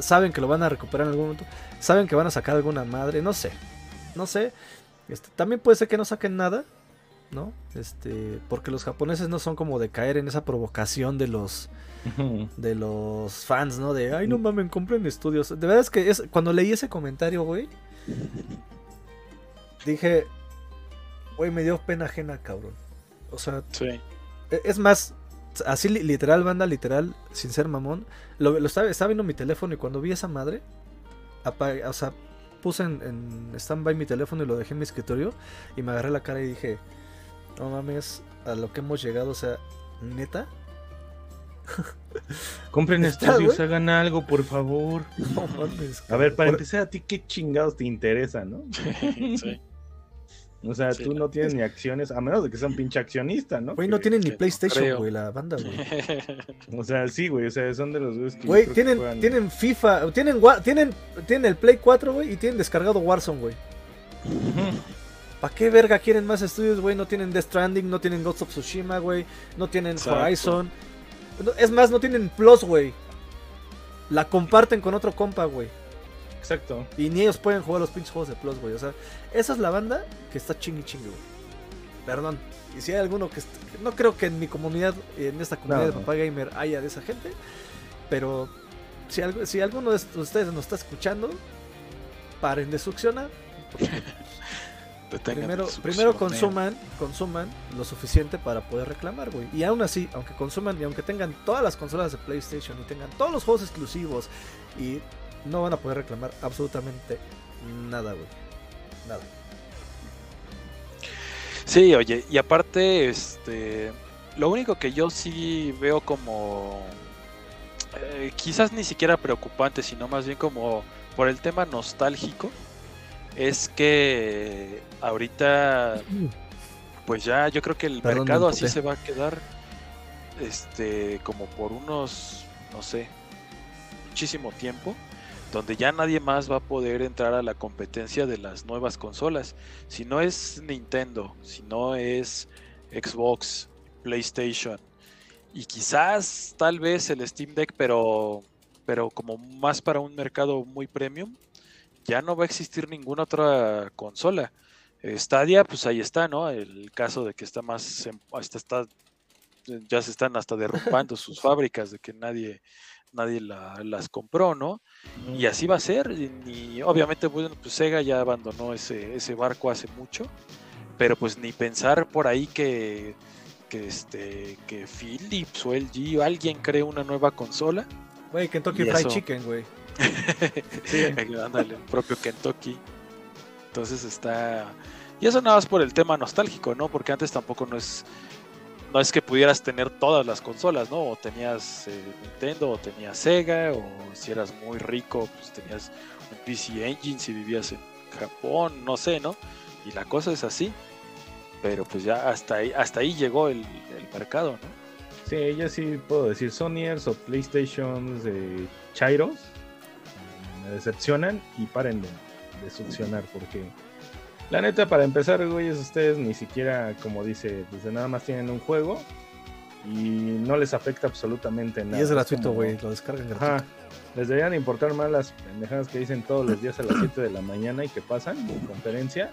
saben que lo van a recuperar en algún momento. Saben que van a sacar alguna madre. No sé. No sé. Este, también puede ser que no saquen nada. ¿No? Este. Porque los japoneses no son como de caer en esa provocación de los. De los fans, ¿no? De ay no mames, compren estudios. De verdad es que es, cuando leí ese comentario, güey. Dije. Güey, me dio pena ajena, cabrón. O sea. Sí. E, es más, así literal, banda, literal, sin ser mamón. Lo, estaba, viendo mi teléfono y cuando vi esa madre, o sea, puse en, en stand-by mi teléfono y lo dejé en mi escritorio y me agarré la cara y dije, no mames, a lo que hemos llegado, o sea, neta. Compren estudios, hagan algo, por favor. No mames. A ver, para empezar, a ti qué chingados te interesa, ¿no? sí. O sea, tú no tienes ni acciones, a menos de que sea un pinche accionista, ¿no? Güey, no tienen ni PlayStation, güey, la banda, güey. O sea, sí, güey, o sea, son de los güeyes que. Güey, tienen, tienen FIFA, tienen, tienen, tienen el Play 4, güey, y tienen descargado Warzone, güey. ¿Para qué verga quieren más estudios, güey? No tienen Death Stranding, no tienen Ghost of Tsushima, güey, no tienen Horizon. Es más, no tienen plus, güey. La comparten con otro compa, güey. Exacto. Y ni ellos pueden jugar los pinches juegos de plus, güey. O sea, esa es la banda que está chingui chingue, güey. Perdón. Y si hay alguno que, no creo que en mi comunidad, en esta comunidad No. de Papá Gamer haya de esa gente. Pero si, algo, si alguno de ustedes nos está escuchando, paren de succionar. Primero, primero consuman, consuman lo suficiente para poder reclamar, güey. Y aún así, aunque consuman y aunque tengan todas las consolas de PlayStation y tengan todos los juegos exclusivos y no van a poder reclamar absolutamente nada, güey. Nada. Sí, oye, y aparte, este, lo único que yo sí veo como, eh, quizás ni siquiera preocupante, sino más bien como por el tema nostálgico, es que ahorita, pues ya, yo creo que el Perdón, mercado así se va a quedar, este, como por unos, no sé, muchísimo tiempo, donde ya nadie más va a poder entrar a la competencia de las nuevas consolas. Si no es Nintendo, si no es Xbox, PlayStation y quizás tal vez el Steam Deck, pero, pero como más para un mercado muy premium, ya no va a existir ninguna otra consola. Stadia, pues ahí está, ¿no? El caso de que está más, hasta está, ya se están hasta derrumbando sus fábricas de que nadie, nadie la- las compró, ¿no? Y así va a ser. Y, obviamente, bueno, pues Sega ya abandonó ese, ese barco hace mucho. Pero pues ni pensar por ahí que, que este que Philips o LG o alguien cree una nueva consola. Güey, Kentucky Fried eso. Chicken, güey. Sí, ándale, el propio Kentucky. Entonces está. Y eso nada más por el tema nostálgico, ¿no? Porque antes tampoco no es. No es que pudieras tener todas las consolas, ¿no? O tenías eh, Nintendo, o tenías Sega, o si eras muy rico, pues tenías un PC Engine si vivías en Japón, no sé, ¿no? Y la cosa es así. Pero pues ya hasta ahí, hasta ahí llegó el, mercado, ¿no? Sí, yo sí puedo decir Sonyers o PlayStations de Chairos. Me decepcionan y paren de, de succionar porque la neta para empezar, güeyes, ustedes ni siquiera, como dice, pues de nada más tienen un juego y no les afecta absolutamente nada. Y es gratuito, güey. Lo descargan gratuito. Ajá. Les deberían importar más las pendejadas que dicen todos los días a las 7 de la mañana y que pasan en conferencia.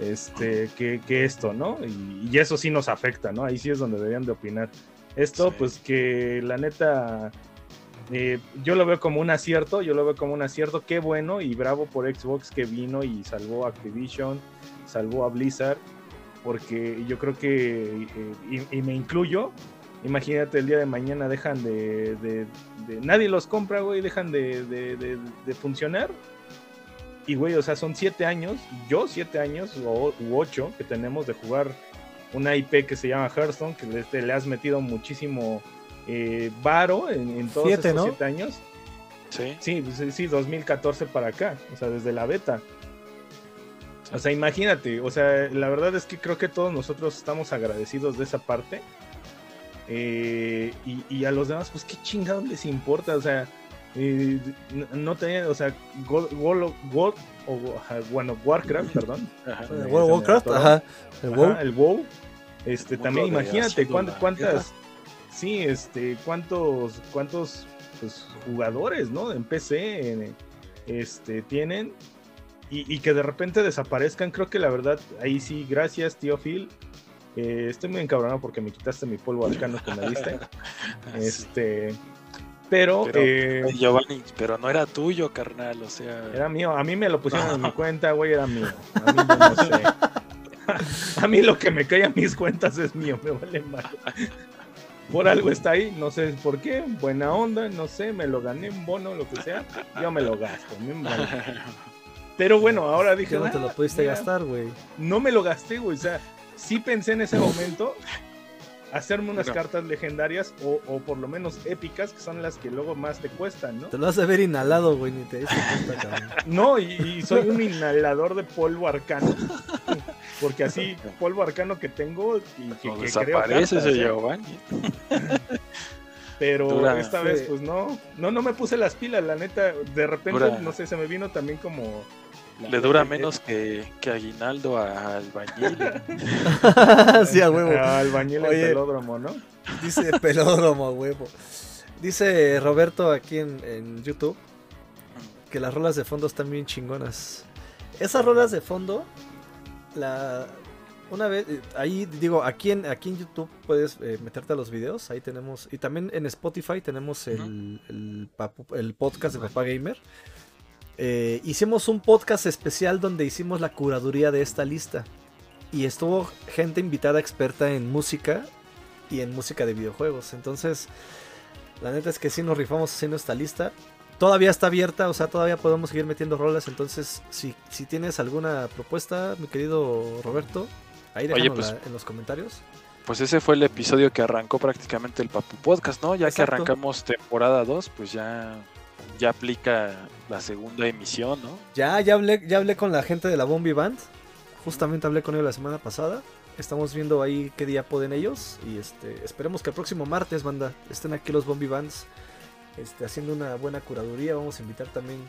Este, que, que esto, ¿no? Y, y eso sí nos afecta, ¿no? Ahí sí es donde deberían de opinar. Esto, Sí. pues que la neta, eh, yo lo veo como un acierto, yo lo veo como un acierto, qué bueno y bravo por Xbox que vino y salvó a Activision, salvó a Blizzard, porque yo creo que, eh, y, me incluyo, imagínate el día de mañana dejan de, de- nadie los compra, güey, dejan de, de- funcionar. Y, güey, o sea, son siete años, yo siete años o, u ocho que tenemos de jugar una IP que se llama Hearthstone, que le has metido muchísimo eh, varo en, en todos Siete, estos ¿no? siete años. Sí. Sí, sí, 2014 para acá, o sea, desde la beta. O sea, imagínate, o sea, la verdad es que creo que todos nosotros estamos agradecidos de esa parte. Eh, y, y a los demás, pues qué chingados les importa, o sea, eh, no, no tenían, o sea, God, o, bueno, Warcraft, perdón. Ajá. World Warcraft, ajá. El Ajá, WoW. el WoW. Este, El también imagínate cuántas, sí, este, cuántos, cuántos pues, jugadores, ¿no? En PC, en, este, tienen y, y que de repente desaparezcan. Creo que la verdad, ahí sí, gracias, tío Phil. Eh, estoy muy encabronado porque me quitaste mi polvo arcano que me diste. Este, pero, Pero, eh, Giovanni, pero no era tuyo, carnal, o sea. Era mío, a mí me lo pusieron en mi cuenta, güey, era mío. A mí no sé. A mí lo que me cae a mis cuentas es mío, me vale mal. Por algo está ahí, no sé por qué, buena onda, no sé, me lo gané en bono, lo que sea, yo me lo gasto. a. Pero bueno, ahora dije, ¿Qué no te "Ah, lo pudiste mira, gastar, güey? No me lo gasté, güey, o sea, sí pensé en ese momento hacerme unas No. cartas legendarias o, o por lo menos épicas, que son las que luego más te cuestan, ¿no? Te lo has de ver inhalado, güey, ni te diste cuenta, cabrón. No, y, y soy un inhalador de polvo arcano. Porque así, polvo arcano que tengo y que, que creo desaparece cartas, ese ¿eh? Giovanni. Pero Dura. esta Sí. vez, pues no, no, no me puse las pilas, la neta, de repente, Dura. no sé, se me vino también como Le dura menos que, que aguinaldo a albañil. sí, a huevo. Albañil en pelódromo, ¿no? Dice pelódromo, a huevo. Dice Roberto aquí en, en YouTube que las rolas de fondo están bien chingonas. Esas rolas de fondo, la una vez, eh, ahí digo, aquí en, aquí en YouTube puedes eh, meterte a los videos, ahí tenemos, y también en Spotify tenemos el, el, papu- el podcast de Papá Gamer. Eh, hicimos un podcast especial donde hicimos la curaduría de esta lista. Y estuvo gente invitada experta en música y en música de videojuegos. Entonces, la neta es que sí nos rifamos haciendo esta lista. Todavía está abierta, o sea, todavía podemos seguir metiendo rolas. Entonces, si, si tienes alguna propuesta, mi querido Roberto, ahí Oye, déjanosla pues- en los comentarios. Pues ese fue el episodio que arrancó prácticamente el Papu Podcast, ¿no? Ya que arrancamos temporada 2, pues ya, ya aplica la segunda emisión, ¿no? Ya, ya hablé, ya hablé con la gente de la Bombi Band. Justamente hablé con ellos la semana pasada. Estamos viendo ahí qué día pueden ellos. Y este, esperemos que el próximo martes, banda, estén aquí los Bombi Bands. Este, haciendo una buena curaduría. Vamos a invitar también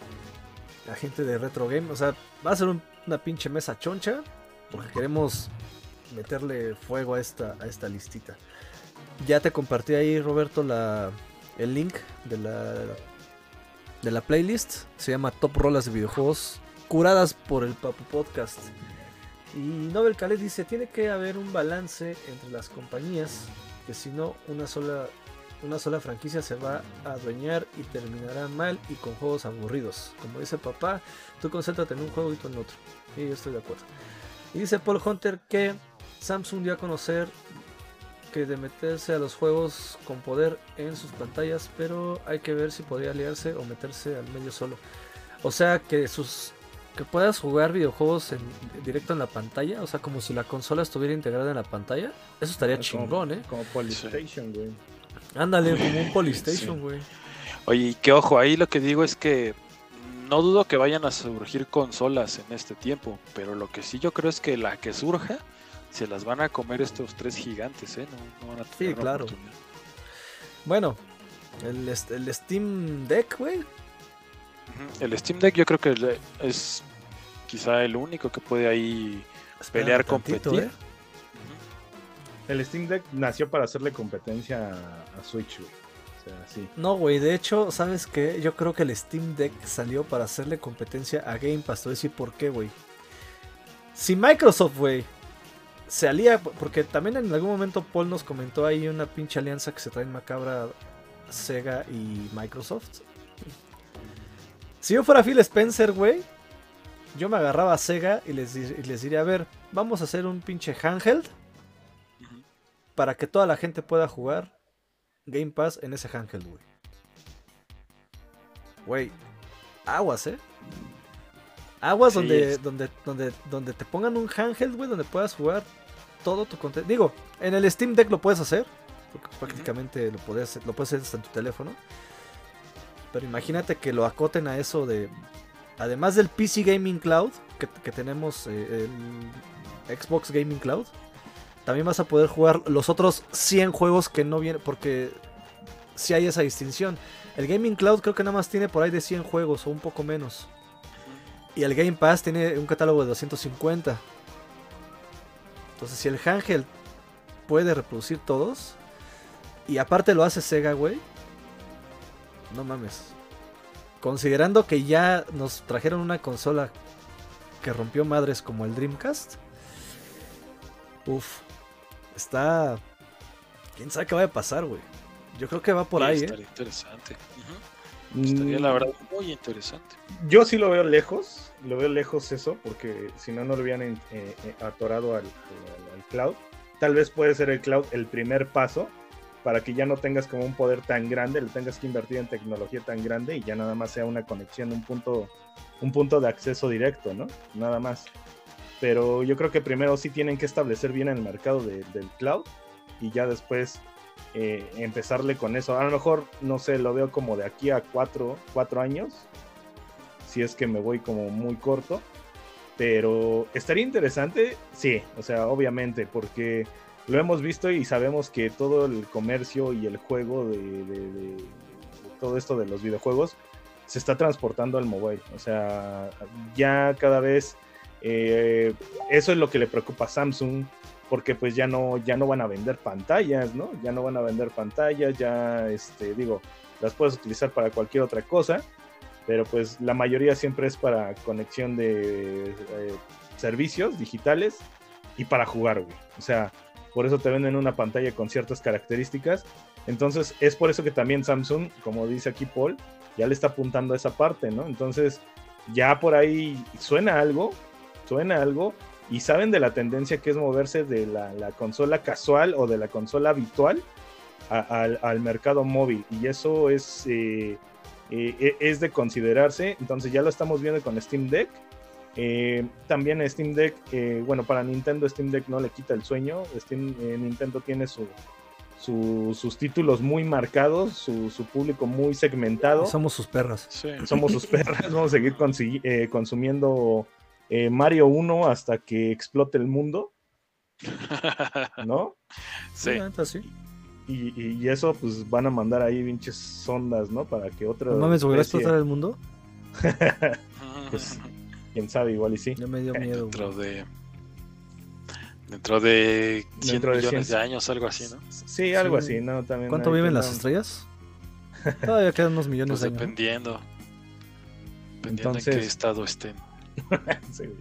a gente de Retro Game. O sea, va a ser un- una pinche mesa choncha. Porque queremos meterle fuego a esta, a esta listita. Ya te compartí ahí, Roberto, la, el link de la, de la playlist. Se llama Top Rolas de Videojuegos curadas por el Papu Podcast. Y Nobel Khaled dice, tiene que haber un balance entre las compañías, que si no, una sola, una sola franquicia se va a adueñar y terminará mal y con juegos aburridos. Como dice papá, tú concéntrate en un juego y tú en otro. Y yo estoy de acuerdo. Y dice Paul Hunter que Samsung dio a conocer que de meterse a los juegos con poder en sus pantallas, pero hay que ver si podría aliarse o meterse al medio solo. O sea que sus que puedas jugar videojuegos en, directo en la pantalla, o sea como si la consola estuviera integrada en la pantalla, eso estaría Como- chingón, ¿eh? Como Polystation, güey. Ándale, como un Polystation, güey. Oye, y que ojo, ahí lo que digo es que no dudo que vayan a surgir consolas en este tiempo, pero lo que sí yo creo es que la que surja se las van a comer estos tres gigantes, ¿eh? No, no van a tener Sí, claro. Bueno, el, el Steam Deck, güey. El Steam Deck yo creo que es quizá el único que puede ahí Espérame pelear, tantito, competir. ¿eh? El Steam Deck nació para hacerle competencia a, Switch, güey. O sea, sí. No, güey, de hecho, ¿sabes qué? Yo creo que el Steam Deck salió para hacerle competencia a Game Pass. Te voy a decir por qué, güey. Si Microsoft, güey, se alía, porque también en algún momento Paul nos comentó ahí una pinche alianza que se trae macabra Sega y Microsoft. Si yo fuera Phil Spencer, güey, yo me agarraba a Sega y les, y les diría, a ver, vamos a hacer un pinche handheld. Para que toda la gente pueda jugar Game Pass en ese handheld, güey. Güey, aguas, ¿eh? Aguas Sí, donde, es- donde, donde, donde te pongan un handheld, güey, donde puedas jugar todo tu contenido. Digo, en el Steam Deck lo puedes hacer, porque prácticamente lo puedes, lo puedes hacer hasta en tu teléfono. Pero imagínate que lo acoten a eso de, además del PC Gaming Cloud, que, que tenemos eh, el Xbox Gaming Cloud, también vas a poder jugar los otros 100 juegos que no vienen, porque si hay esa distinción. El Gaming Cloud creo que nada más tiene por ahí de 100 juegos o un poco menos. Y el Game Pass tiene un catálogo de 250. Entonces si el handheld puede reproducir todos, y aparte lo hace Sega, güey, no mames. Considerando que ya nos trajeron una consola que rompió madres como el Dreamcast. Uf, está. ¿Quién sabe qué va a pasar, güey? Yo creo que va por Sí, ahí, ¿eh? Estaría interesante. Ujú. Estaría la verdad muy interesante. Mm, Yo sí lo veo lejos, lo veo lejos eso, porque si no, no lo hubieran eh, eh, atorado al, al- al cloud. Tal vez puede ser el cloud el primer paso para que ya no tengas como un poder tan grande, le tengas que invertir en tecnología tan grande y ya nada más sea una conexión, un punto, un punto de acceso directo, ¿no? Nada más. Pero yo creo que primero sí tienen que establecer bien el mercado de- del cloud y ya después eh, empezarle con eso. A lo mejor, no sé, lo veo como de aquí a cuatro, cuatro años, si es que me voy como muy corto. Pero estaría interesante, sí, o sea, obviamente, porque lo hemos visto y sabemos que todo el comercio y el juego de- de- de todo esto de los videojuegos se está transportando al mobile. O sea, ya cada vez eh, eso es lo que le preocupa a Samsung, porque pues ya no, ya no van a vender pantallas, ¿no? Ya no van a vender pantallas, ya, este, digo, las puedes utilizar para cualquier otra cosa, pero pues la mayoría siempre es para conexión de eh, servicios digitales y para jugar, güey. O sea, por eso te venden una pantalla con ciertas características. Entonces, es por eso que también Samsung, como dice aquí Paul, ya le está apuntando a esa parte, ¿no? Entonces, ya por ahí suena algo, suena algo, y saben de la tendencia que es moverse de la, consola casual o de la consola habitual al mercado móvil. Y eso es, eh, eh, es de considerarse. Entonces ya lo estamos viendo con Steam Deck. Eh, también Steam Deck, bueno, para Nintendo Steam Deck no le quita el sueño. Steam, Nintendo tiene su, sus títulos muy marcados, su, público muy segmentado. Somos sus perras. Somos sus perras. Vamos a seguir consumiendo eh, Mario 1 hasta que explote el mundo. ¿No? Sí. Y, eso, pues van a mandar ahí pinches sondas, ¿no? Para que otro. ¿No mames, a explotar el mundo? pues, quién sabe, igual y sí. Ya me dio miedo. Dentro de. Dentro de 100 millones de, años, algo así, ¿no? Sí, algo así, ¿no? También ¿Cuánto viven las estrellas? Todavía quedan unos millones pues de años. Dependiendo. Dependiendo en qué estado estén.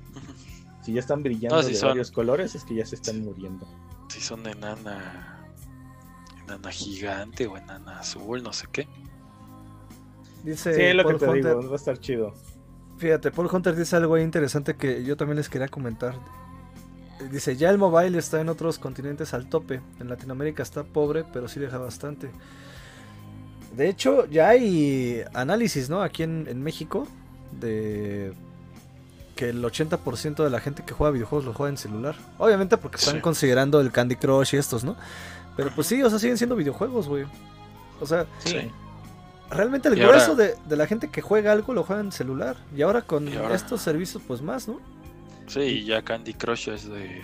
Si ya están brillando de varios colores, es que ya se están muriendo. Si son enana. Enana gigante o enana azul, no sé qué. Dice sí, lo que te digo, va a estar chido. Fíjate, Paul Hunter dice algo interesante que yo también les quería comentar. Dice, ya el mobile está en otros continentes al tope. En Latinoamérica está pobre, pero sí deja bastante. De hecho, ya hay análisis, ¿no? Aquí en, en México de que el 80% de la gente que juega videojuegos lo juega en celular. Obviamente porque están considerando el Candy Crush y estos, ¿no? Pero pues sí, o sea, siguen siendo videojuegos, güey. O sea, realmente el grueso de, la gente que juega algo lo juega en celular. Y ahora con estos servicios, pues más, ¿no? Sí, ya Candy Crush es de,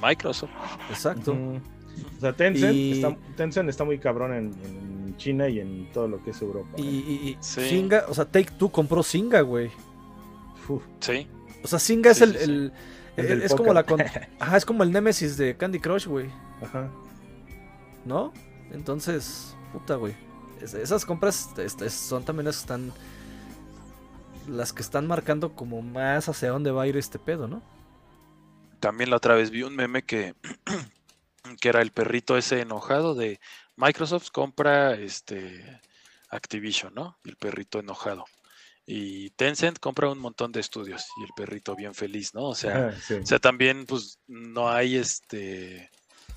Microsoft. Exacto. O sea, Tencent, está, muy cabrón en, China y en todo lo que es Europa. Y, y, Singa, o sea, Take Two compró Singa, güey. Sí. O sea, Singa es el, es como la Ajá, es como el Nemesis de Candy Crush, güey. Ajá. ¿No? Entonces, puta, güey. esas compras este, son también las que están las que están marcando como más hacia dónde va a ir este pedo, ¿no? También la otra vez vi un meme que que era el perrito ese enojado de Microsoft compra este Activision, ¿no? El perrito enojado y Tencent compra un montón de estudios y el perrito bien feliz, ¿no? O sea, o sea también pues no hay este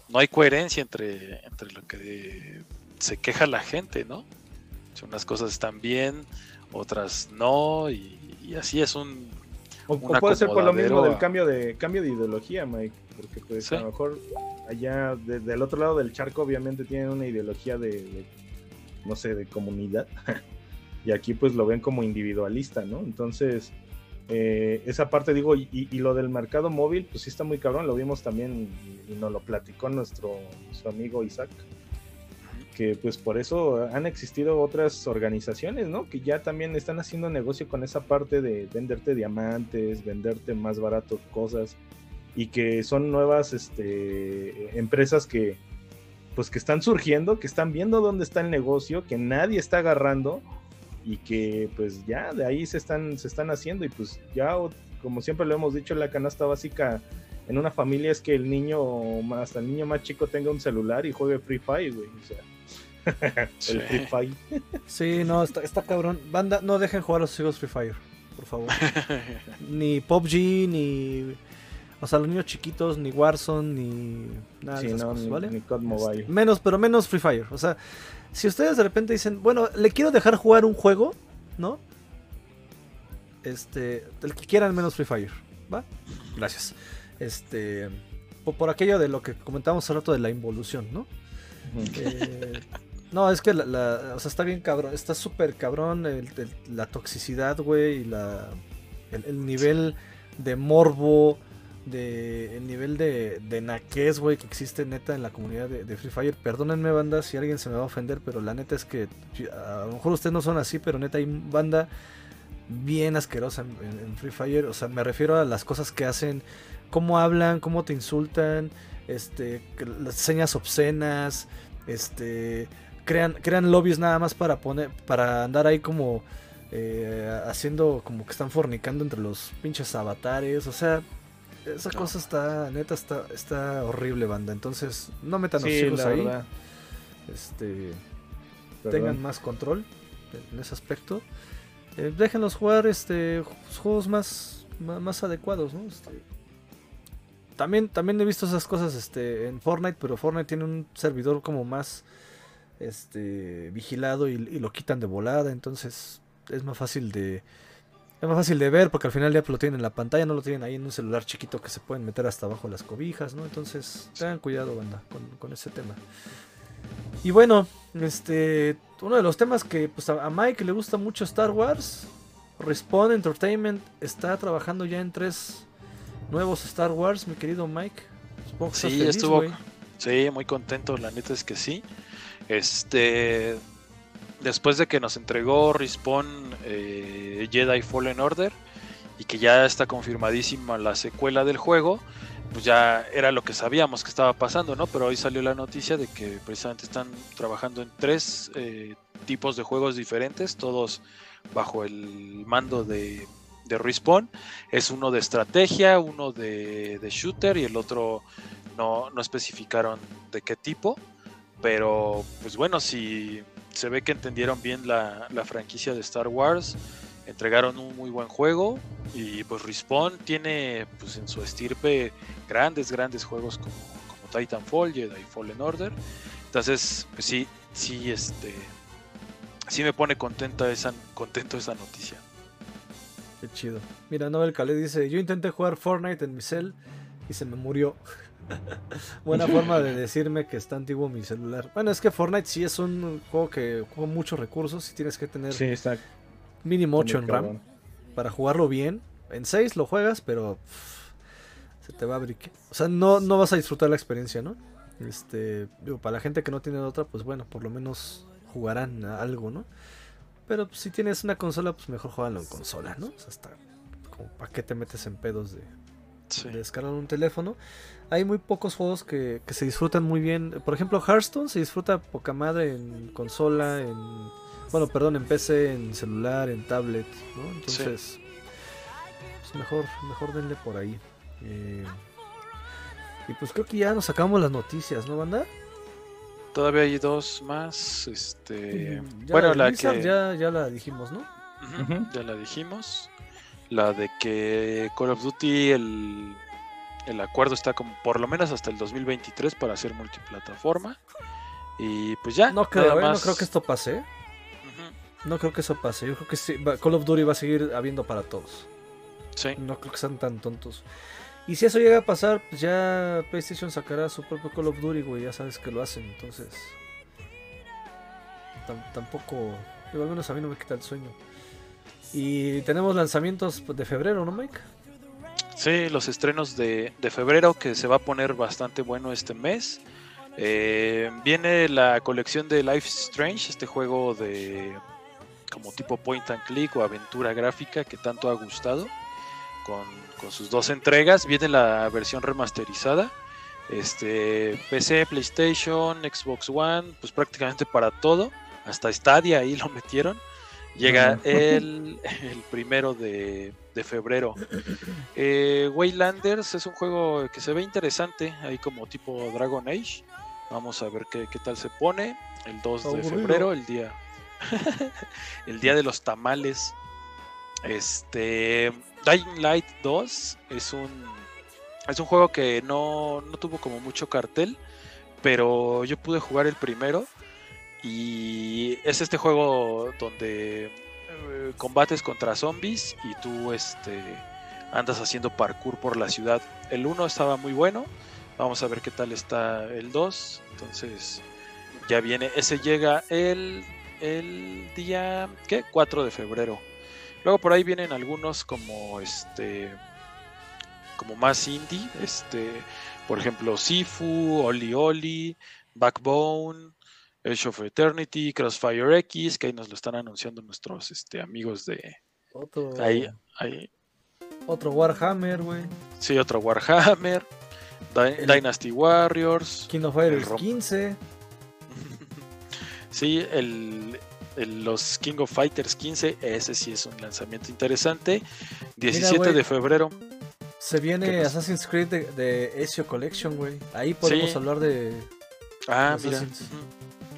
no hay coherencia entre, entre lo que se queja la gente, ¿no? O unas cosas están bien, otras no, y, así es un. O, puede ser por lo mismo del cambio de cambio de ideología, Mike, porque pues a lo mejor allá del otro lado del charco obviamente tienen una ideología de no sé, de comunidad. y aquí pues lo ven como individualista, ¿no? Entonces, eh, esa parte digo, y, lo del mercado móvil, pues sí está muy cabrón, lo vimos también y, nos lo platicó nuestro, amigo Isaac, que pues por eso han existido otras organizaciones, ¿no? Que ya también están haciendo negocio con esa parte de venderte diamantes, venderte más barato cosas, y que son nuevas este, empresas que pues que están surgiendo, que están viendo dónde está el negocio, que nadie está agarrando y que pues ya de ahí se están, se están haciendo y pues ya como siempre lo hemos dicho, la canasta básica en una familia es que el niño, hasta el niño más chico tenga un celular y juegue Free Fire, güey. O sea, el Free Fire. Sí, no, está, está cabrón. Banda, no dejen jugar a los hijos Free Fire, por favor. ni PUBG, ni... O sea, los niños chiquitos, ni Warzone, ni nada de esas ¿vale? Ni COD Mobile. Menos, pero menos Free Fire. O sea, si ustedes de repente dicen, bueno, le quiero dejar jugar un juego, ¿no? Este, el que quieran menos Free Fire, ¿va? Gracias. Este, por, aquello de lo que comentábamos hace rato de la involución, ¿no? Eh, no, es que la, o sea, está bien cabrón, está súper cabrón la toxicidad, güey, y la, el, nivel de morbo de el nivel de, de naquez, güey, que existe neta en la comunidad de, Free Fire. Perdónenme, banda, si alguien se me va a ofender, pero la neta es que a lo mejor ustedes no son así, pero neta hay banda bien asquerosa en, en, Free Fire. O sea, me refiero a las cosas que hacen, cómo hablan, cómo te insultan, este, las señas obscenas, este, crean, crean lobbies nada más para poner, para andar ahí como eh, haciendo como que están fornicando entre los pinches avatares. O sea, esa no. cosa está, neta, está, está horrible, banda. Entonces, no metan los Sí, hijos ahí. verdad. Este, Perdón. tengan más control en ese aspecto. Eh, déjenlos jugar este ju- juegos más, más, adecuados, ¿no? Este, también, también he visto esas cosas este, en Fortnite, pero Fortnite tiene un servidor como más este, vigilado y, y lo quitan de volada, entonces es más fácil de es más fácil de ver porque al final ya lo tienen en la pantalla, no lo tienen ahí en un celular chiquito que se pueden meter hasta abajo las cobijas, ¿no? Entonces tengan cuidado, banda, con, con ese tema. Y bueno, este, uno de los temas que pues, a Mike le gusta mucho Star Wars, Respawn Entertainment está trabajando ya en tres nuevos Star Wars, mi querido Mike. Supongo que estás Sí, feliz, estuvo. Sí, muy contento, la neta es que sí. Este. Después de que nos entregó Respawn eh, Jedi Fallen Order y que ya está confirmadísima la secuela del juego, pues ya era lo que sabíamos que estaba pasando, ¿no? Pero hoy salió la noticia de que precisamente están trabajando en tres eh, tipos de juegos diferentes, todos bajo el mando de, de Respawn. Es uno de estrategia, uno de, de shooter y el otro no, no especificaron de qué tipo. Pero pues bueno, si se ve que entendieron bien la, franquicia de Star Wars, entregaron un muy buen juego y pues Respawn tiene pues en su estirpe grandes, grandes juegos como, como Titanfall, Jedi Fallen Order. Entonces, pues sí, sí, este, sí me pone contenta esa, contento esa noticia. Qué chido. Mira, Nobel Calé dice, yo intenté jugar Fortnite en mi cel y se me murió. Buena forma de decirme que está antiguo mi celular. Bueno, es que Fortnite sí es un juego que juega muchos recursos y tienes que tener Sí, está. mínimo muy 8 en RAM cabrón. para jugarlo bien. En 6 lo juegas, pero pff, se te va a abrir. O sea, no, no vas a disfrutar la experiencia, ¿no? Este, digo, para la gente que no tiene otra, pues bueno, por lo menos jugarán a algo, ¿no? Pero pues, si tienes una consola, pues mejor jueganlo en consola, ¿no? O sea, hasta como para qué te metes en pedos de, Sí. de descargar un teléfono. Hay muy pocos juegos que, que se disfrutan muy bien. Por ejemplo, Hearthstone se disfruta poca madre en consola, en. Bueno, perdón, en PC, en celular, en tablet, ¿no? Entonces, pues mejor, mejor denle por ahí. Eh, y pues creo que ya nos sacamos las noticias, ¿no, banda? Todavía hay dos más. Este, Ya bueno, la Blizzard que ya, ya la dijimos, ¿no? Ya la dijimos. La de que Call of Duty el, el acuerdo está como por lo menos hasta el 2023 para hacer multiplataforma. Y pues ya. No creo, ¿eh? no creo que esto pase. No creo que eso pase. Yo creo que sí, Call of Duty va a seguir habiendo para todos. Sí. No creo que sean tan tontos. Y si eso llega a pasar, pues ya PlayStation sacará su propio Call of Duty, güey. Ya sabes que lo hacen, entonces. tam- tampoco. digo, al menos a mí no me quita el sueño. Y tenemos lanzamientos de febrero, ¿no, Mike? Sí, los estrenos de, de febrero que se va a poner bastante bueno este mes. Eh, viene la colección de Life Strange, este juego de como tipo point and click o aventura gráfica que tanto ha gustado con, con sus dos entregas. Viene la versión remasterizada. Este PC, PlayStation, Xbox One, pues prácticamente para todo. Hasta Stadia ahí lo metieron. Llega el, el primero de, de febrero. Eh, Waylanders es un juego que se ve interesante, ahí como tipo Dragon Age. Vamos a ver qué, qué tal se pone. El 2 de febrero, el día. el día de los tamales. Este. Dying Light 2 es un. Es un juego que no, no tuvo como mucho cartel. Pero yo pude jugar el primero. Y es este juego donde eh, combates contra zombies y tú este andas haciendo parkour por la ciudad. El 1 estaba muy bueno. Vamos a ver qué tal está el 2. Entonces, ya viene. Ese llega el, el día ¿qué? 4 de febrero. Luego por ahí vienen algunos como este como más indie, este, por ejemplo, Sifu, Oli Oli, Backbone, Age of Eternity, Crossfire X, que ahí nos lo están anunciando nuestros este, amigos de... Otro, Ahí, ahí, otro Warhammer, güey. sí, otro Warhammer, El- Dynasty Warriors, King of Fighters rom- 15. Sí, el, el- los King of Fighters 15, ese sí es un lanzamiento interesante. 17 güey. de febrero. Se ¿Qué viene? Assassin's Creed de, de Ezio Collection, güey. Ahí podemos Sí. hablar de. Ah, mira. Assassin's.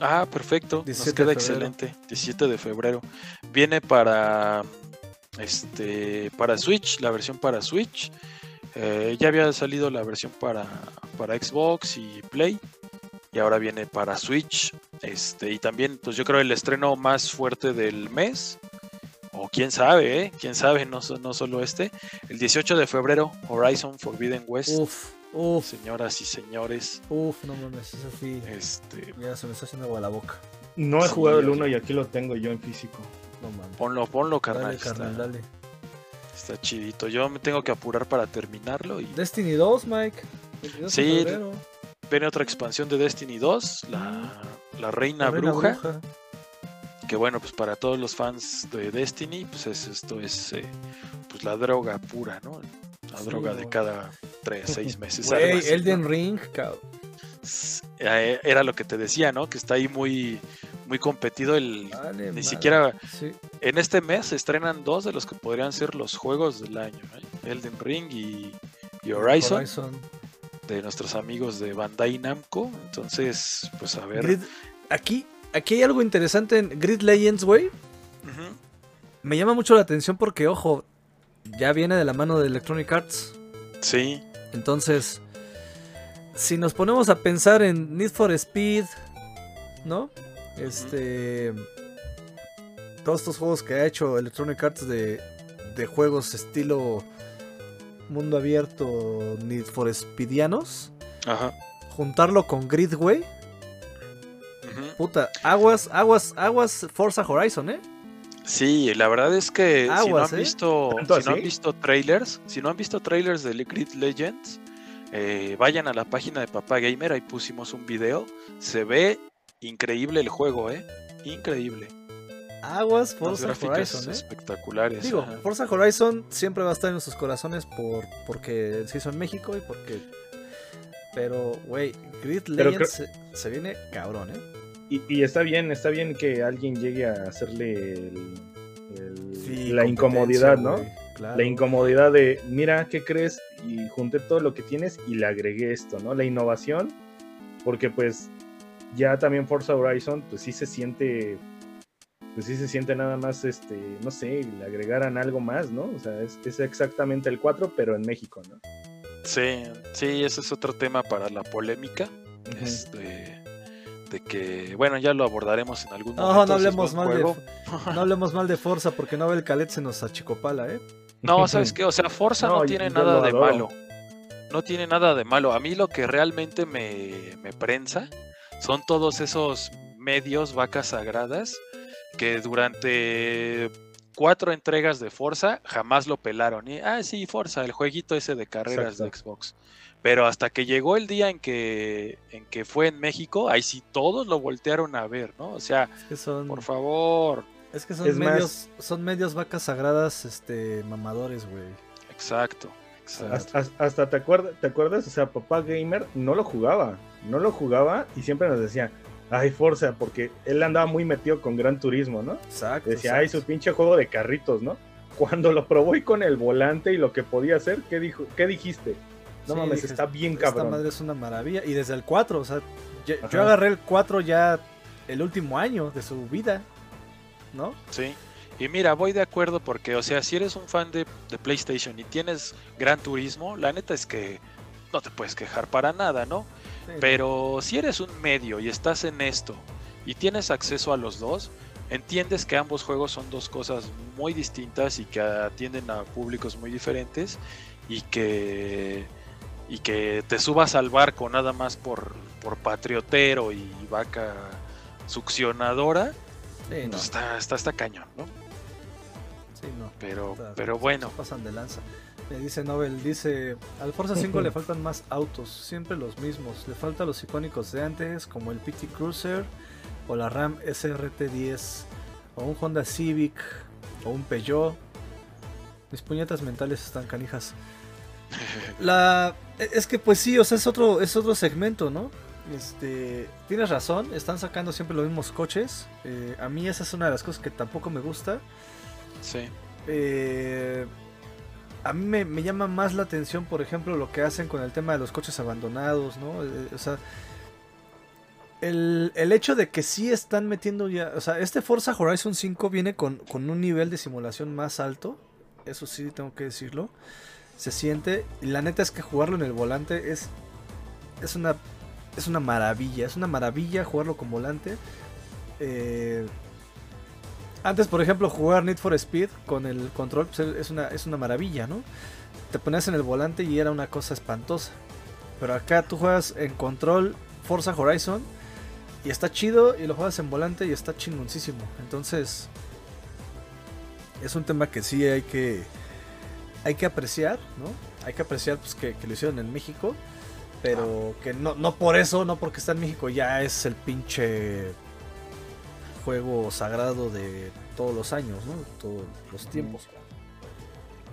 Ah, perfecto. Nos 17 queda excelente. 17 de febrero. Viene para este para Switch, la versión para Switch. Eh, ya había salido la versión para, para Xbox y Play. Y ahora viene para Switch. Este, y también, pues yo creo el estreno más fuerte del mes. O quién sabe, ¿eh? Quién sabe, no, no solo este. El 18 de febrero, Horizon Forbidden West. Uf, uf, Señoras y señores. uf, no mames, eso sí. Este, Ya se me está haciendo agua la boca. No he Sí, jugado el oye. 1 y aquí lo tengo yo en físico. No mames. ponlo, ponlo, carnal. Dale, carnal, está, dale. está chidito. Yo me tengo que apurar para terminarlo. Y Destiny 2, Mike. 22 de Sí, viene otra expansión de Destiny 2, la, la Reina, La Reina Bruja. Que bueno, pues para todos los fans de Destiny, pues es- esto es eh, pues la droga pura, ¿no? La Sí, droga de cada 3, 6 meses. algo Güey, así, Elden ¿no? Ring, cabrón. Eh, Era lo que te decía, ¿no? Que está ahí muy, muy competido el... Vale, Ni madre. siquiera Sí. en este mes se estrenan dos de los que podrían ser los juegos del año, ¿eh? Elden Ring y, y Horizon, Horizon. de nuestros amigos de Bandai Namco. Entonces, pues a ver. Grid- Aquí, aquí hay algo interesante en Grid Legends, güey. Me llama mucho la atención porque, ojo, ya viene de la mano de Electronic Arts. Sí, Entonces, si nos ponemos a pensar en Need for Speed, ¿no? Este. Todos estos juegos que ha hecho Electronic Arts de, de juegos estilo mundo abierto, Need for Speedianos, ajá. juntarlo con Grid, güey. ujú. Puta, aguas, aguas, aguas Forza Horizon, ¿eh? Sí, la verdad es que si no han ¿eh? visto, ¿Tanto si no han visto trailers, si no han visto trailers de Grid Legends, eh, vayan a la página de Papá Gamer, ahí pusimos un video. Se ve increíble el juego, eh. Increíble. Aguas Forza Horizon, ¿eh? espectaculares. Digo, ajá. Forza Horizon siempre va a estar en nuestros corazones por porque se hizo en México y porque. Pero, güey, Grid Legends se, se viene cabrón, ¿eh? Y, y está bien, está bien que alguien llegue a hacerle el- el- Sí, la incomodidad, ¿no? claro. La incomodidad de, mira, ¿qué crees? Y junté todo lo que tienes y le agregué esto, ¿no? La innovación, porque pues ya también Forza Horizon, pues sí se siente, pues sí se siente nada más, este, no sé, le agregaran algo más, ¿no? O sea, es, es exactamente el 4, pero en México, ¿no? Sí, sí, ese es otro tema para la polémica. Ujú. Este. De que, bueno, ya lo abordaremos en algún No, momento. no hablemos mal de no hablemos mal de Forza porque no ve el Calet se nos achicopala, ¿eh? No, ¿sabes qué? O sea, Forza no, No, tiene nada de malo. No tiene nada de malo. A mí lo que realmente me, me prensa son todos esos medios, vacas sagradas, que durante cuatro entregas de Forza jamás lo pelaron. Y, ah, sí, Forza, el jueguito ese de carreras de. Xbox. Pero hasta que llegó el día en que, en que fue en México, ahí sí todos lo voltearon a ver, ¿no? O sea, Es que son por favor. es que son Es más- medios son medios vacas sagradas este mamadores, güey. Exacto. exacto. Hasta, hasta- te, acuerdas, te acuerdas, o sea, papá gamer no lo jugaba, no lo jugaba y siempre nos decía, ay, Forza, porque él andaba muy metido con Gran Turismo, ¿no? Exacto. Decía, ay, su pinche juego de carritos, ¿no? Cuando lo probó y con el volante y lo que podía hacer, ¿qué, dijo, qué dijiste? No Sí, mames, dije, está bien Esta cabrón. madre es una maravilla. Y desde el 4, o sea, yo, agarré el 4 ya el último año de su vida, ¿no? Sí. Y mira, voy de acuerdo porque, o sea, si eres un fan de, de PlayStation y tienes Gran Turismo, la neta es que no te puedes quejar para nada, ¿no? Sí. Pero si eres un medio y estás en esto y tienes acceso a los dos, entiendes que ambos juegos son dos cosas muy distintas y que atienden a públicos muy diferentes y que y que te subas al barco nada más por, por patriotero y vaca succionadora, Sí, no, pues está, está, está cañón, ¿no? sí, no. Pero, Está- pero bueno, pasan de lanza. Dice Nobel, dice, al Forza 5 le faltan más autos, siempre los mismos. Le faltan los icónicos de antes, como el PT Cruiser o la Ram SRT10, o un Honda Civic, o un Peugeot. Mis puñetas mentales están canijas. La es que pues sí, o sea, es otro es otro segmento, ¿no? Este, tienes razón, están sacando siempre los mismos coches. Eh, a mí esa es una de las cosas que tampoco me gusta. Sí. Eh, a mí me, llama más la atención, por ejemplo, lo que hacen con el tema de los coches abandonados, ¿no? Eh, o sea, el, hecho de que sí están metiendo ya, o sea, este Forza Horizon 5 viene con, con un nivel de simulación más alto, eso sí tengo que decirlo. Se siente, y la neta es que jugarlo en el volante es, es una es una maravilla, es una maravilla jugarlo con volante. Eh, antes, por ejemplo, jugar Need for Speed con el control pues, es, una, es una maravilla, ¿no? Te ponías en el volante y era una cosa espantosa. Pero acá tú juegas en control Forza Horizon y está chido y lo juegas en volante y está chingoncísimo. Entonces, es un tema que sí hay que hay que apreciar, ¿no? Hay que apreciar pues, que, que lo hicieron en México. Pero que no, no por eso, no porque está en México, ya es el pinche juego sagrado de todos los años, ¿no? Todos los tiempos.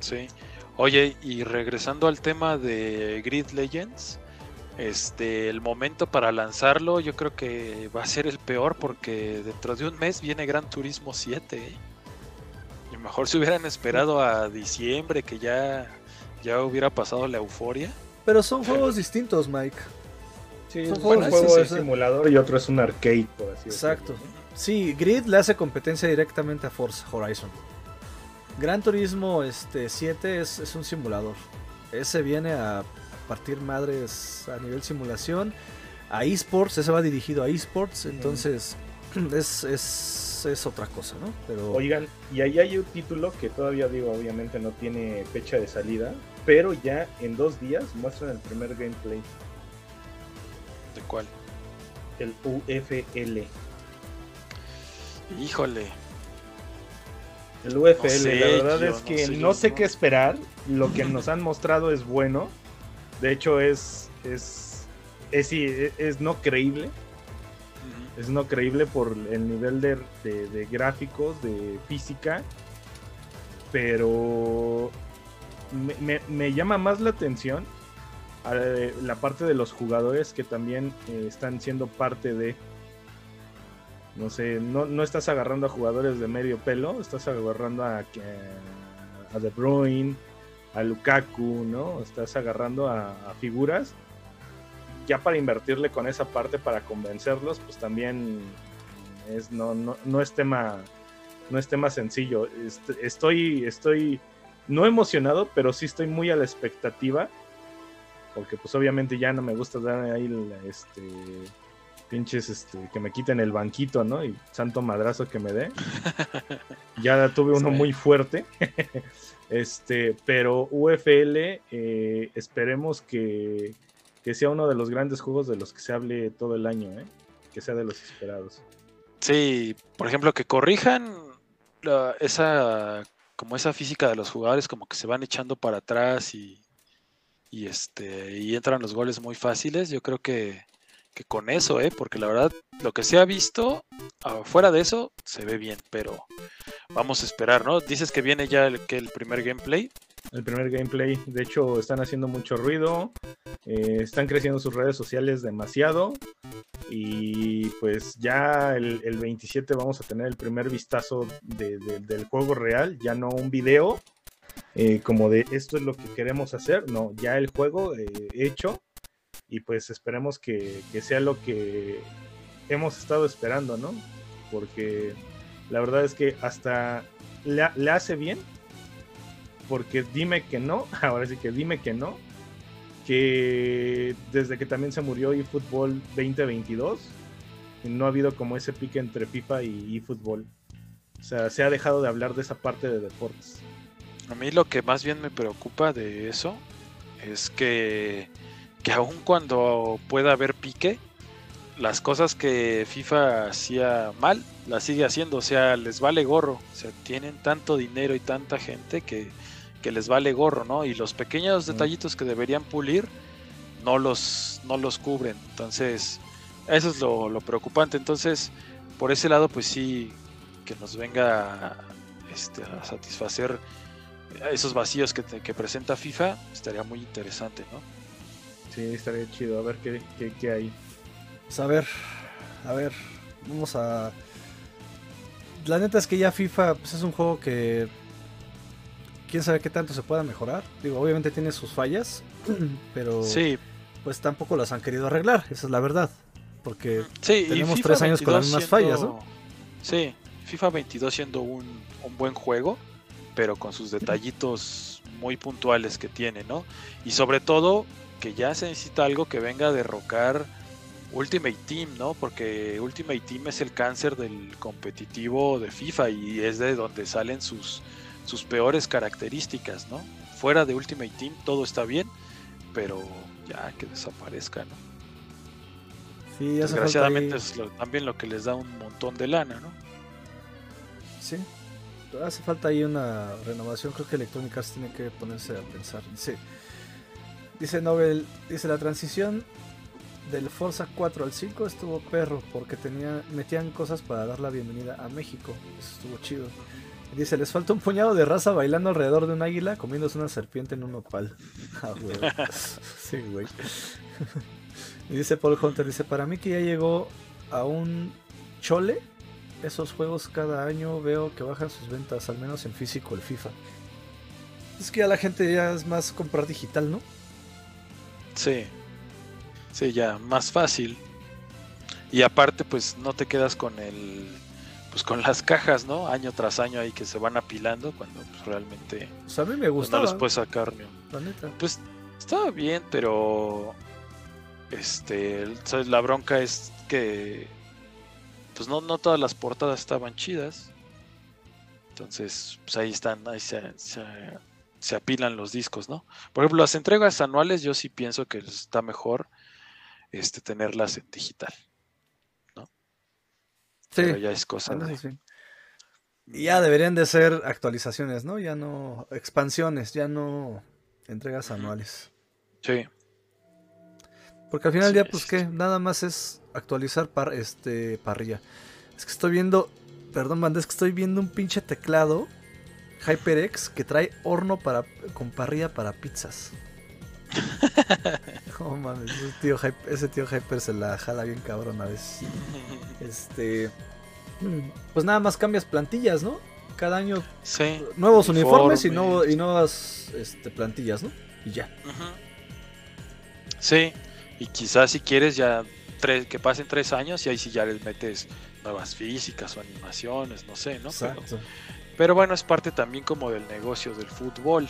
Sí. Oye, y regresando al tema de Grid Legends, este, el momento para lanzarlo yo creo que va a ser el peor porque dentro de un mes viene Gran Turismo 7. ¿eh? Y mejor se hubieran esperado a diciembre que ya, ya hubiera pasado la euforia. Pero son juegos distintos, Mike. Sí, son juegos, un juego de simulador y otro es un arcade, por así Exacto. Sí, Grid le hace competencia directamente a Forza Horizon. Gran Turismo este, 7 es, un simulador. Ese viene a partir madres a nivel simulación. A esports, ese va dirigido a esports, entonces es, es, es, otra cosa, ¿no? Pero... Oigan, y ahí hay un título que todavía digo, obviamente no tiene fecha de salida, pero ya en dos días muestran el primer gameplay. ¿De cuál? El UFL. Híjole. El UFL, la verdad es que no sé, qué esperar. Lo que nos han mostrado es bueno. De hecho, es. es. es, es, no creíble. Es no creíble por el nivel de, de gráficos, de física. Pero me, llama más la atención eh, la parte de los jugadores que también eh, están siendo parte de. No sé, no, estás agarrando a jugadores de medio pelo, estás agarrando a, a De a Lukaku, ¿no? Estás agarrando a, figuras. Ya para invertirle con esa parte para convencerlos, pues también es, no, no, no es tema no es tema sencillo. Estoy, estoy no emocionado, pero sí estoy muy a la expectativa. Porque pues obviamente ya no me gusta dar ahí este pinches este que me quiten el banquito, ¿no? Y santo madrazo que me dé. ya tuve uno muy fuerte. este, pero UFL eh, esperemos que, que sea uno de los grandes juegos de los que se hable todo el año, ¿eh? Que sea de los esperados. Sí, por ejemplo, que corrijan esa como esa física de los jugadores como que se van echando para atrás y, y este y entran los goles muy fáciles. Yo creo que, que con eso, ¿eh? porque la verdad lo que se ha visto afuera de eso se ve bien, pero vamos a esperar, ¿no? Dices que viene ya el, que el primer gameplay. El primer gameplay, de hecho están haciendo mucho ruido, eh, están creciendo sus redes sociales demasiado. Y pues ya el, 27 vamos a tener el primer vistazo del juego real, ya no un video eh, como de esto es lo que queremos hacer, no, ya el juego eh, hecho y pues esperemos que, sea lo que hemos estado esperando, ¿no? Porque la verdad es que hasta le, le hace bien, porque dime que no, ahora sí que dime que no, que desde que también se murió eFootball 2022, no ha habido como ese pique entre FIFA y eFootball. O sea, se ha dejado de hablar de esa parte de deportes. A mí lo que más bien me preocupa de eso es que, que aun cuando pueda haber pique, las cosas que FIFA hacía mal, las sigue haciendo. O sea, les vale gorro. O sea, tienen tanto dinero y tanta gente que que les vale gorro, ¿no? Y los pequeños detallitos que deberían pulir no los, no los cubren. Entonces, eso es lo, lo preocupante. Entonces, por ese lado, pues sí, que nos venga este, a satisfacer esos vacíos que, te- que presenta FIFA, estaría muy interesante, ¿no? Sí, estaría chido. A ver qué, qué, qué hay. Pues a ver, a ver, vamos a... La neta es que ya FIFA pues, es un juego que... Quién sabe qué tanto se pueda mejorar. Digo, obviamente tiene sus fallas, pero Sí, pues tampoco las han querido arreglar, esa es la verdad. Porque sí, y tenemos tres años con las 22 mismas fallas, ¿no? Sí, FIFA 22 siendo un, un buen juego, pero con sus detallitos muy puntuales que tiene, ¿no? Y sobre todo que ya se necesita algo que venga a derrocar Ultimate Team, ¿no? Porque Ultimate Team es el cáncer del competitivo de FIFA y es de donde salen sus, sus peores características, ¿no? Fuera de Ultimate Team todo está bien, pero ya que desaparezca, ¿no? sí, Desgraciadamente es lo- también lo que les da un montón de lana, ¿no? Sí. Hace falta ahí una renovación. Creo que Electronic Arts tiene que ponerse a pensar. Dice, dice Nobel, dice la transición del Forza 4 al 5 estuvo perro porque tenía, metían cosas para dar la bienvenida a México. Eso estuvo chido. Dice, les falta un puñado de raza bailando alrededor de un águila comiéndose una serpiente en un opal. Ah, güey. sí, güey. dice Paul Hunter, dice, para mí que ya llegó a un chole esos juegos cada año veo que bajan sus ventas, al menos en físico el FIFA. Es que ya la gente ya es más comprar digital, ¿no? Sí. Sí, ya, más fácil. Y aparte, pues no te quedas con el. Pues con las cajas, ¿no? Año tras año ahí que se van apilando cuando pues, realmente sea, a mí me pues, no los puedes sacar la neta. Pues estaba bien, pero. Este. La bronca es que. Pues no, no todas las portadas estaban chidas. Entonces, pues ahí están, ahí se, se, se apilan los discos, ¿no? Por ejemplo, las entregas anuales, yo sí pienso que está mejor este, tenerlas en digital. Sí, Pero ya es cosa de. sí. Ya deberían de ser actualizaciones, ¿no? Ya no expansiones, ya no entregas anuales. Sí, Porque al final Sí, día, pues qué, nada más es actualizar par este parrilla. Es que estoy viendo, perdón, banda, es que estoy viendo un pinche teclado HyperX que trae horno para con parrilla para pizzas. No mames, ese tío, Hyper, ese tío Hyper se la jala bien cabrón a veces. Este, pues nada más cambias plantillas, ¿no? Cada año sí. nuevos uniformes, y, nuevo- Uniformes. y nuevas este, plantillas, ¿no? Y ya. Sí, y quizás si quieres ya tres, que pasen tres años y ahí sí ya les metes nuevas físicas o animaciones, no sé, ¿no? Exacto. pero bueno, es parte también como del negocio del fútbol,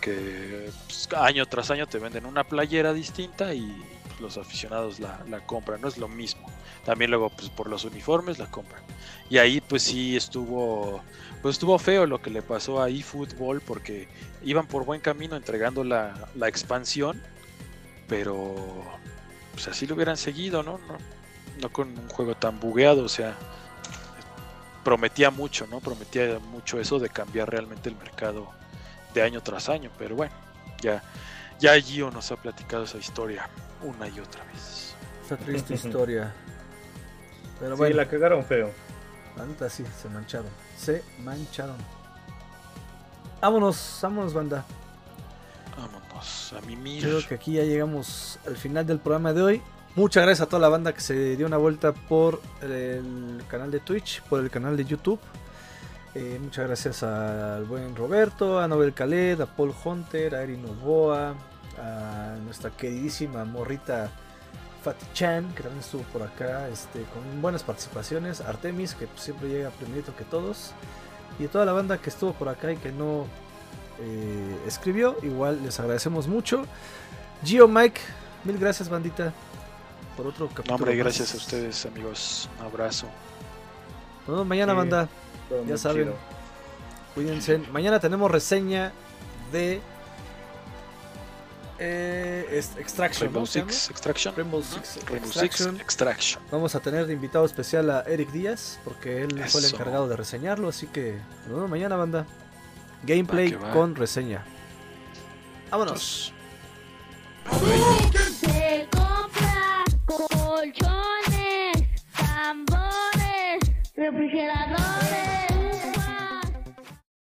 que pues, año tras año te venden una playera distinta y los aficionados la, la compran, no es lo mismo. También luego pues por los uniformes la compran. Y ahí pues sí estuvo, pues estuvo feo lo que le pasó a eFootball porque iban por buen camino entregando la, la expansión, pero pues así lo hubieran seguido, ¿no? No, no con un juego tan bugueado, o sea, prometía mucho, ¿no? Prometía mucho eso de cambiar realmente el mercado de año tras año, pero bueno, ya, ya Gio nos ha platicado esa historia una y otra vez. Esta triste historia. Pero Sí, bueno, la cagaron feo. la neta sí, se mancharon. Se mancharon. Vámonos, vámonos, banda. Vámonos a mimir. Creo que aquí ya llegamos al final del programa de hoy. Muchas gracias a toda la banda que se dio una vuelta por el canal de Twitch, por el canal de YouTube. Eh, muchas gracias al buen Roberto, a Nobel Khaled, a Paul Hunter, a Erin Novoa, a nuestra queridísima morrita Fatty Chan, que también estuvo por acá este, con buenas participaciones. Artemis, que siempre llega primerito que todos. Y a toda la banda que estuvo por acá y que no eh, escribió, igual les agradecemos mucho. Gio Mike, mil gracias, bandita, por otro capítulo. No, hombre, más. gracias a ustedes, amigos. Un abrazo. Nos vemos mañana, Sí. banda. Ya saben. chido. Cuídense. Mañana tenemos reseña de eh, es- Extraction. Rainbow. Six Extraction. Rainbow. Six Rainbow Extraction. Six Extraction. Vamos a tener de invitado especial a Eric Díaz, porque él fue el encargado de reseñarlo. Así que nos vemos mañana, banda. gameplay Va que va. con reseña. Vámonos. Compra colchones, tambores, refrigeradores.